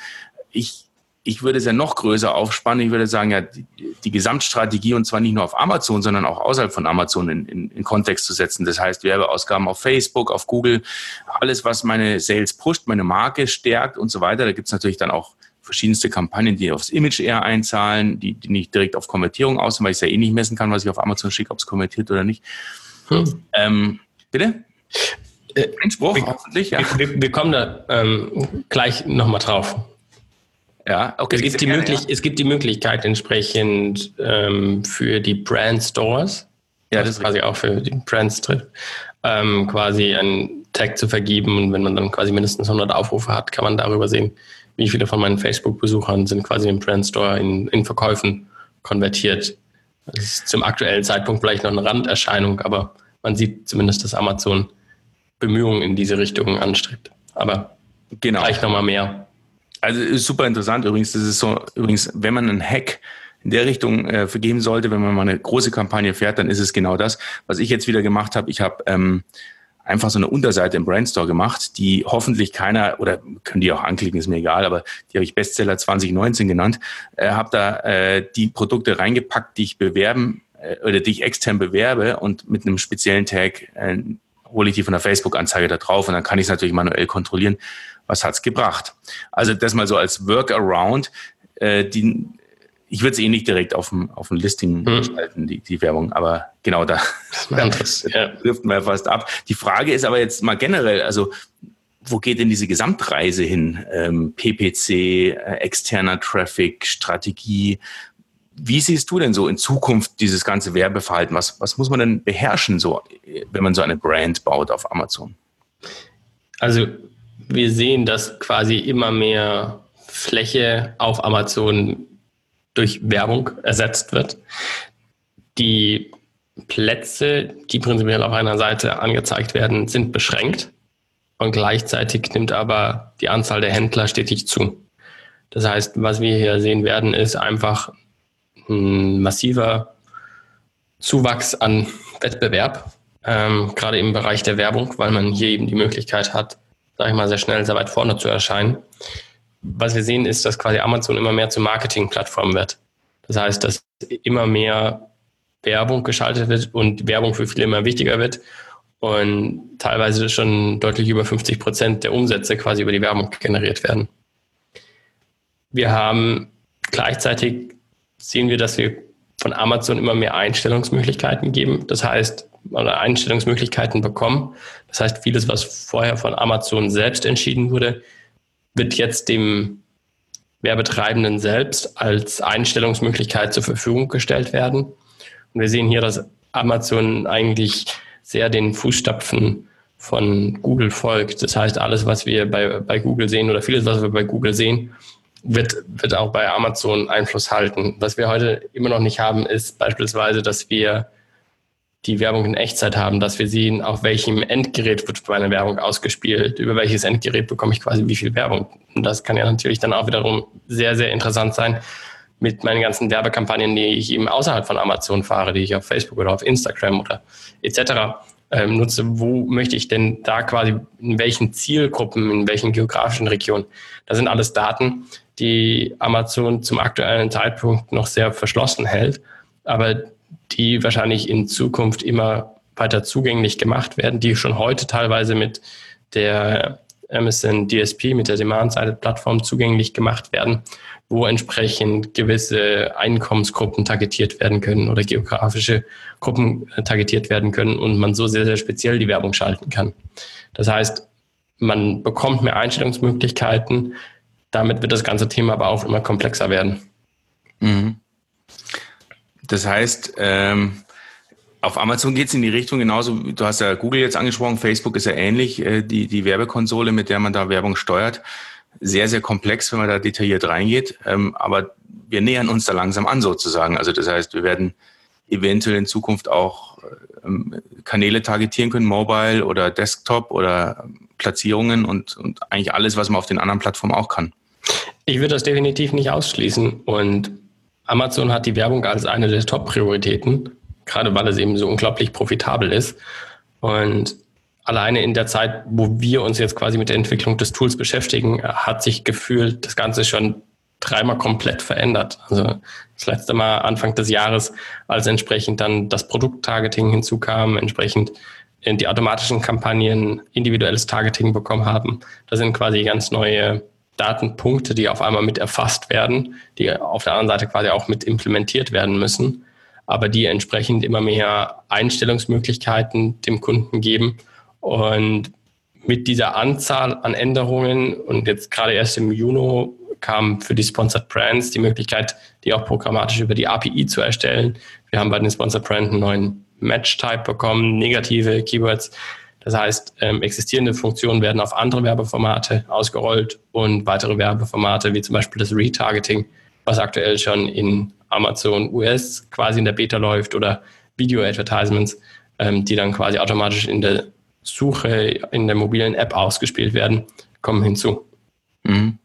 Ich, ich würde es ja noch größer aufspannen. Ich würde sagen, ja, die, die Gesamtstrategie und zwar nicht nur auf Amazon, sondern auch außerhalb von Amazon in, in, in Kontext zu setzen. Das heißt, Werbeausgaben auf Facebook, auf Google, alles, was meine Sales pusht, meine Marke stärkt und so weiter. Da gibt es natürlich dann auch verschiedenste Kampagnen, die aufs Image eher einzahlen, die, die nicht direkt auf Konvertierung aus, weil ich es ja eh nicht messen kann, was ich auf Amazon schicke, ob es konvertiert oder nicht. Hm. Ähm, bitte? Äh, Einspruch, wir, hoffentlich, ja. Wir, wir, kommen da ähm, gleich nochmal drauf. Ja, okay. Es gibt, die gerne, ja. es gibt die Möglichkeit entsprechend ähm, für die Brand Stores, ja, das ist quasi auch für die Brand Strip, ähm, quasi einen Tag zu vergeben und wenn man dann quasi mindestens 100 Aufrufe hat, kann man darüber sehen, wie viele von meinen Facebook-Besuchern sind quasi im Brandstore in, in Verkäufen konvertiert. Das ist zum aktuellen Zeitpunkt vielleicht noch eine Randerscheinung, aber man sieht zumindest, dass Amazon Bemühungen in diese Richtung anstrebt. Aber genau. gleich nochmal mehr. Also ist super interessant übrigens. Das ist so, übrigens, wenn man einen Hack in der Richtung äh, vergeben sollte, wenn man mal eine große Kampagne fährt, dann ist es genau das, was ich jetzt wieder gemacht habe. Ich habe ähm, einfach so eine Unterseite im Brandstore gemacht, die hoffentlich keiner, oder können die auch anklicken, ist mir egal, aber die habe ich Bestseller 2019 genannt, äh, habe da äh, die Produkte reingepackt, die ich bewerben äh, oder die ich extern bewerbe und mit einem speziellen Tag äh, hole ich die von der Facebook-Anzeige da drauf und dann kann ich es natürlich manuell kontrollieren, was hat's gebracht. Also das mal so als Workaround, äh, die ich würde es eh nicht direkt auf dem, auf dem Listing hm. schalten, die, die Werbung, aber genau da, <laughs> da ja. man ja fast ab. Die Frage ist aber jetzt mal generell, also wo geht denn diese Gesamtreise hin? Ähm, PPC, äh, externer Traffic, Strategie. Wie siehst du denn so in Zukunft dieses ganze Werbeverhalten? Was, was muss man denn beherrschen, so, wenn man so eine Brand baut auf Amazon? Also wir sehen, dass quasi immer mehr Fläche auf Amazon durch Werbung ersetzt wird. Die Plätze, die prinzipiell auf einer Seite angezeigt werden, sind beschränkt und gleichzeitig nimmt aber die Anzahl der Händler stetig zu. Das heißt, was wir hier sehen werden, ist einfach ein massiver Zuwachs an Wettbewerb, ähm, gerade im Bereich der Werbung, weil man hier eben die Möglichkeit hat, sage ich mal, sehr schnell, sehr weit vorne zu erscheinen was wir sehen, ist, dass quasi Amazon immer mehr zur Marketingplattform wird. Das heißt, dass immer mehr Werbung geschaltet wird und Werbung für viele immer wichtiger wird und teilweise schon deutlich über 50 Prozent der Umsätze quasi über die Werbung generiert werden. Wir haben gleichzeitig sehen wir, dass wir von Amazon immer mehr Einstellungsmöglichkeiten geben. Das heißt, oder Einstellungsmöglichkeiten bekommen. Das heißt, vieles, was vorher von Amazon selbst entschieden wurde, wird jetzt dem Werbetreibenden selbst als Einstellungsmöglichkeit zur Verfügung gestellt werden. Und wir sehen hier, dass Amazon eigentlich sehr den Fußstapfen von Google folgt. Das heißt, alles, was wir bei, bei Google sehen oder vieles, was wir bei Google sehen, wird, wird auch bei Amazon Einfluss halten. Was wir heute immer noch nicht haben, ist beispielsweise, dass wir die Werbung in Echtzeit haben, dass wir sehen, auf welchem Endgerät wird meine Werbung ausgespielt, über welches Endgerät bekomme ich quasi wie viel Werbung. Und das kann ja natürlich dann auch wiederum sehr, sehr interessant sein mit meinen ganzen Werbekampagnen, die ich eben außerhalb von Amazon fahre, die ich auf Facebook oder auf Instagram oder etc. Ähm, nutze. Wo möchte ich denn da quasi, in welchen Zielgruppen, in welchen geografischen Regionen? Das sind alles Daten, die Amazon zum aktuellen Zeitpunkt noch sehr verschlossen hält. Aber die wahrscheinlich in Zukunft immer weiter zugänglich gemacht werden, die schon heute teilweise mit der Amazon DSP, mit der Demand-Side-Plattform zugänglich gemacht werden, wo entsprechend gewisse Einkommensgruppen targetiert werden können oder geografische Gruppen äh, targetiert werden können und man so sehr, sehr speziell die Werbung schalten kann. Das heißt, man bekommt mehr Einstellungsmöglichkeiten, damit wird das ganze Thema aber auch immer komplexer werden. Mhm. Das heißt, ähm, auf Amazon geht es in die Richtung genauso, du hast ja Google jetzt angesprochen, Facebook ist ja ähnlich, äh, die, die Werbekonsole, mit der man da Werbung steuert. Sehr, sehr komplex, wenn man da detailliert reingeht. Ähm, aber wir nähern uns da langsam an sozusagen. Also das heißt, wir werden eventuell in Zukunft auch ähm, Kanäle targetieren können, Mobile oder Desktop oder Platzierungen und, und eigentlich alles, was man auf den anderen Plattformen auch kann. Ich würde das definitiv nicht ausschließen und Amazon hat die Werbung als eine der Top-Prioritäten, gerade weil es eben so unglaublich profitabel ist. Und alleine in der Zeit, wo wir uns jetzt quasi mit der Entwicklung des Tools beschäftigen, hat sich gefühlt das Ganze schon dreimal komplett verändert. Also das letzte Mal Anfang des Jahres, als entsprechend dann das Produkttargeting hinzukam, entsprechend die automatischen Kampagnen individuelles Targeting bekommen haben. Das sind quasi ganz neue Datenpunkte, die auf einmal mit erfasst werden, die auf der anderen Seite quasi auch mit implementiert werden müssen, aber die entsprechend immer mehr Einstellungsmöglichkeiten dem Kunden geben. Und mit dieser Anzahl an Änderungen und jetzt gerade erst im Juni kam für die Sponsored Brands die Möglichkeit, die auch programmatisch über die API zu erstellen. Wir haben bei den Sponsored Brands einen neuen Match-Type bekommen, negative Keywords, das heißt, ähm, existierende Funktionen werden auf andere Werbeformate ausgerollt und weitere Werbeformate, wie zum Beispiel das Retargeting, was aktuell schon in Amazon US quasi in der Beta läuft oder Video-Advertisements, ähm, die dann quasi automatisch in der Suche in der mobilen App ausgespielt werden, kommen hinzu. Mhm.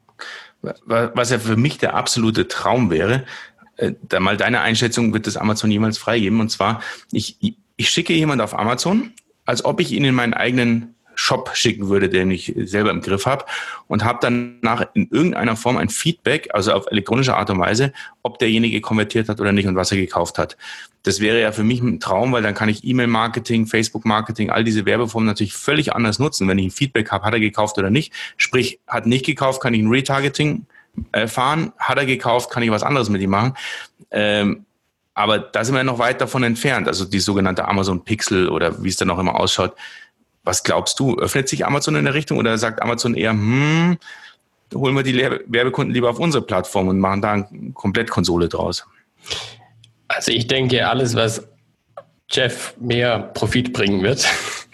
Was ja für mich der absolute Traum wäre, äh, da mal deine Einschätzung wird das Amazon jemals freigeben. Und zwar, ich, ich schicke jemand auf Amazon als ob ich ihn in meinen eigenen Shop schicken würde, den ich selber im Griff habe und habe danach in irgendeiner Form ein Feedback, also auf elektronische Art und Weise, ob derjenige konvertiert hat oder nicht und was er gekauft hat. Das wäre ja für mich ein Traum, weil dann kann ich E-Mail-Marketing, Facebook-Marketing, all diese Werbeformen natürlich völlig anders nutzen. Wenn ich ein Feedback habe, hat er gekauft oder nicht. Sprich, hat nicht gekauft, kann ich ein Retargeting äh, fahren. Hat er gekauft, kann ich was anderes mit ihm machen. Ähm, aber da sind wir noch weit davon entfernt. Also die sogenannte Amazon Pixel oder wie es dann auch immer ausschaut. Was glaubst du? Öffnet sich Amazon in der Richtung oder sagt Amazon eher, hm, holen wir die Werbekunden lieber auf unsere Plattform und machen da eine Komplettkonsole draus? Also ich denke, alles, was Jeff mehr Profit bringen wird,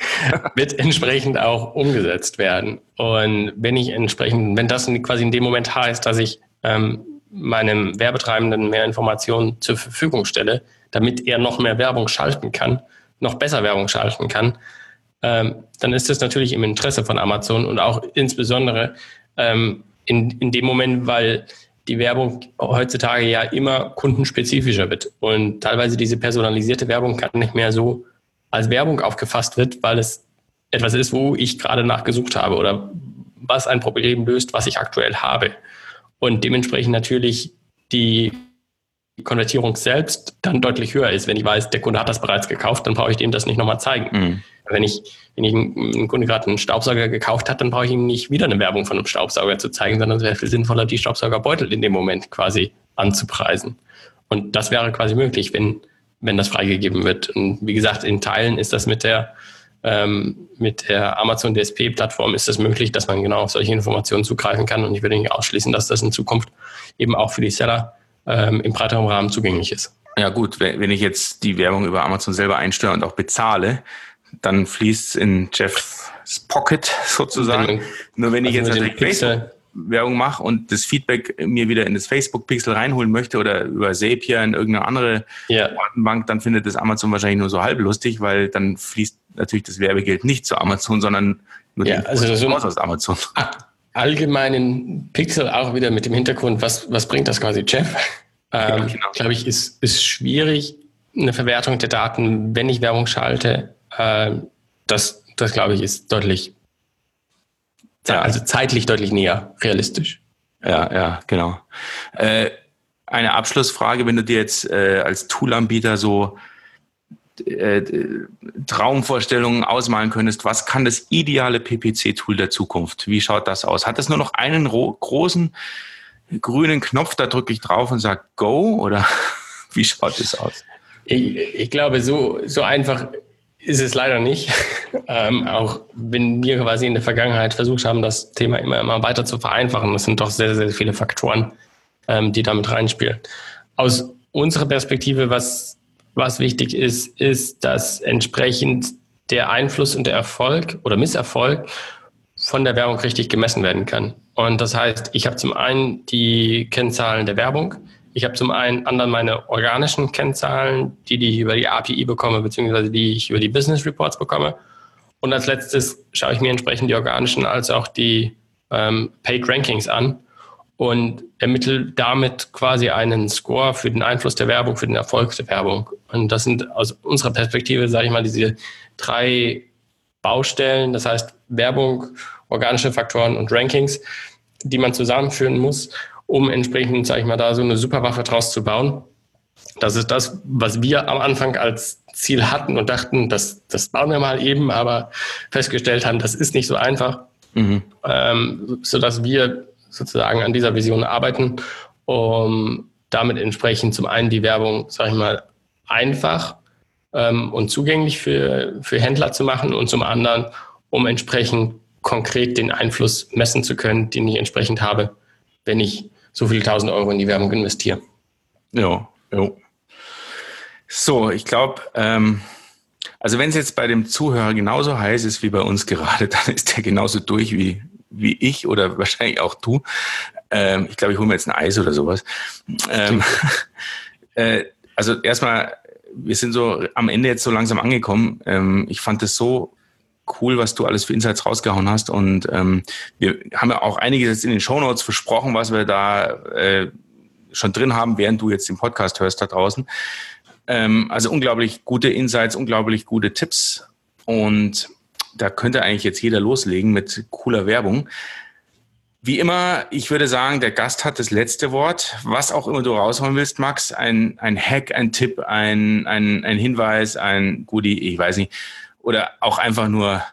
<laughs> wird entsprechend auch umgesetzt werden. Und wenn ich entsprechend, wenn das quasi in dem Moment heißt, dass ich ähm, meinem Werbetreibenden mehr Informationen zur Verfügung stelle, damit er noch mehr Werbung schalten kann, noch besser Werbung schalten kann, ähm, dann ist das natürlich im Interesse von Amazon und auch insbesondere ähm, in, in dem Moment, weil die Werbung heutzutage ja immer kundenspezifischer wird und teilweise diese personalisierte Werbung kann nicht mehr so als Werbung aufgefasst wird, weil es etwas ist, wo ich gerade nachgesucht habe oder was ein Problem löst, was ich aktuell habe. Und dementsprechend natürlich die Konvertierung selbst dann deutlich höher ist. Wenn ich weiß, der Kunde hat das bereits gekauft, dann brauche ich dem das nicht nochmal zeigen. Mhm. Wenn ich, wenn ich ein Kunde gerade einen Staubsauger gekauft hat, dann brauche ich ihm nicht wieder eine Werbung von einem Staubsauger zu zeigen, sondern es wäre viel sinnvoller, die Staubsaugerbeutel in dem Moment quasi anzupreisen. Und das wäre quasi möglich, wenn, wenn das freigegeben wird. Und wie gesagt, in Teilen ist das mit der, ähm, mit der Amazon DSP-Plattform ist es das möglich, dass man genau auf solche Informationen zugreifen kann. Und ich würde nicht ausschließen, dass das in Zukunft eben auch für die Seller ähm, im breiteren Rahmen zugänglich ist. Ja gut, wenn ich jetzt die Werbung über Amazon selber einsteuere und auch bezahle, dann fließt es in Jeffs Pocket sozusagen. Nur wenn ich also jetzt natürlich Facebook Werbung mache und das Feedback mir wieder in das Facebook-Pixel reinholen möchte oder über Zapier in irgendeine andere ja. Datenbank, dann findet das Amazon wahrscheinlich nur so halb lustig, weil dann fließt natürlich das Werbegeld nicht zu Amazon, sondern nur ja, also so aus Amazon. Allgemeinen Pixel auch wieder mit dem Hintergrund, was, was bringt das quasi Jeff? Ähm, ja, genau. Glaube ich, ist, ist schwierig, eine Verwertung der Daten, wenn ich Werbung schalte, äh, das, das glaube ich, ist deutlich, ja. also zeitlich deutlich näher realistisch. Ja, ja, genau. Äh, eine Abschlussfrage, wenn du dir jetzt äh, als Toolanbieter so äh, Traumvorstellungen ausmalen könntest, was kann das ideale PPC-Tool der Zukunft? Wie schaut das aus? Hat es nur noch einen großen grünen Knopf, da drücke ich drauf und sage Go oder <laughs> wie schaut es aus? Ich, ich glaube, so, so einfach ist es leider nicht. <laughs> ähm, auch wenn wir quasi in der Vergangenheit versucht haben, das Thema immer, immer weiter zu vereinfachen. Es sind doch sehr, sehr viele Faktoren, ähm, die damit reinspielen. Aus unserer Perspektive, was, was wichtig ist, ist, dass entsprechend der Einfluss und der Erfolg oder Misserfolg von der Werbung richtig gemessen werden kann. Und das heißt, ich habe zum einen die Kennzahlen der Werbung, ich habe zum einen anderen meine organischen Kennzahlen, die, die ich über die API bekomme, beziehungsweise die ich über die Business Reports bekomme. Und als letztes schaue ich mir entsprechend die organischen als auch die ähm, Paid Rankings an und ermittle damit quasi einen Score für den Einfluss der Werbung, für den Erfolg der Werbung. Und das sind aus unserer Perspektive, sage ich mal, diese drei Baustellen, das heißt Werbung, organische Faktoren und Rankings, die man zusammenführen muss, um entsprechend, sage ich mal, da so eine Superwaffe draus zu bauen. Das ist das, was wir am Anfang als Ziel hatten und dachten, das, das bauen wir mal eben, aber festgestellt haben, das ist nicht so einfach, mhm. ähm, sodass wir sozusagen an dieser Vision arbeiten, um damit entsprechend zum einen die Werbung, sage ich mal, einfach ähm, und zugänglich für, für Händler zu machen und zum anderen, um entsprechend konkret den Einfluss messen zu können, den ich entsprechend habe, wenn ich so viele tausend Euro in die Werbung investiere. Ja, ja. So, ich glaube, ähm, also wenn es jetzt bei dem Zuhörer genauso heiß ist wie bei uns gerade, <laughs> dann ist der genauso durch wie, wie ich oder <laughs> wahrscheinlich auch du. Ähm, ich glaube, ich hole mir jetzt ein Eis oder sowas. Ähm, <laughs> äh, also erstmal, wir sind so am Ende jetzt so langsam angekommen. Ähm, ich fand es so cool, was du alles für Insights rausgehauen hast. Und ähm, wir haben ja auch einiges jetzt in den Show Notes versprochen, was wir da äh, schon drin haben, während du jetzt den Podcast hörst da draußen. Ähm, also unglaublich gute Insights, unglaublich gute Tipps. Und da könnte eigentlich jetzt jeder loslegen mit cooler Werbung. Wie immer, ich würde sagen, der Gast hat das letzte Wort. Was auch immer du raushauen willst, Max, ein, ein Hack, ein Tipp, ein, ein, ein Hinweis, ein Goodie, ich weiß nicht oder auch einfach nur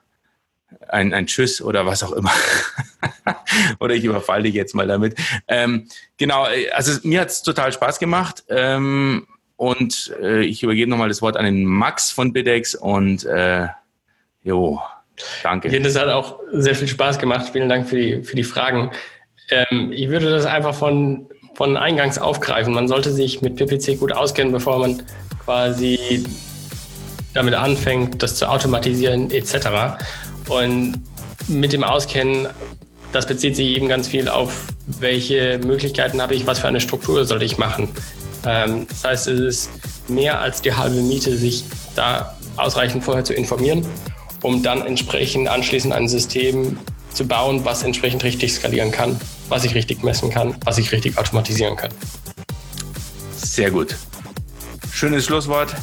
ein, ein Tschüss oder was auch immer. <laughs> Oder ich überfalle dich jetzt mal damit. Ähm, genau, also mir hat es total Spaß gemacht. Ähm, und äh, ich übergebe nochmal das Wort an den Max von Bidex und äh, jo, danke. Mir das hat auch sehr viel Spaß gemacht. Vielen Dank für die, für die Fragen. Ähm, ich würde das einfach von, von eingangs aufgreifen. Man sollte sich mit PPC gut auskennen, bevor man quasi damit anfängt, das zu automatisieren etc. Und mit dem Auskennen, das bezieht sich eben ganz viel auf, welche Möglichkeiten habe ich, was für eine Struktur sollte ich machen. Ähm, das heißt, es ist mehr als die halbe Miete, sich da ausreichend vorher zu informieren, um dann entsprechend anschließend ein System zu bauen, was entsprechend richtig skalieren kann, was ich richtig messen kann, was ich richtig automatisieren kann. Sehr gut. Schönes Schlusswort.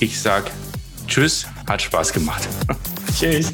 Ich sag Tschüss, hat Spaß gemacht. Tschüss.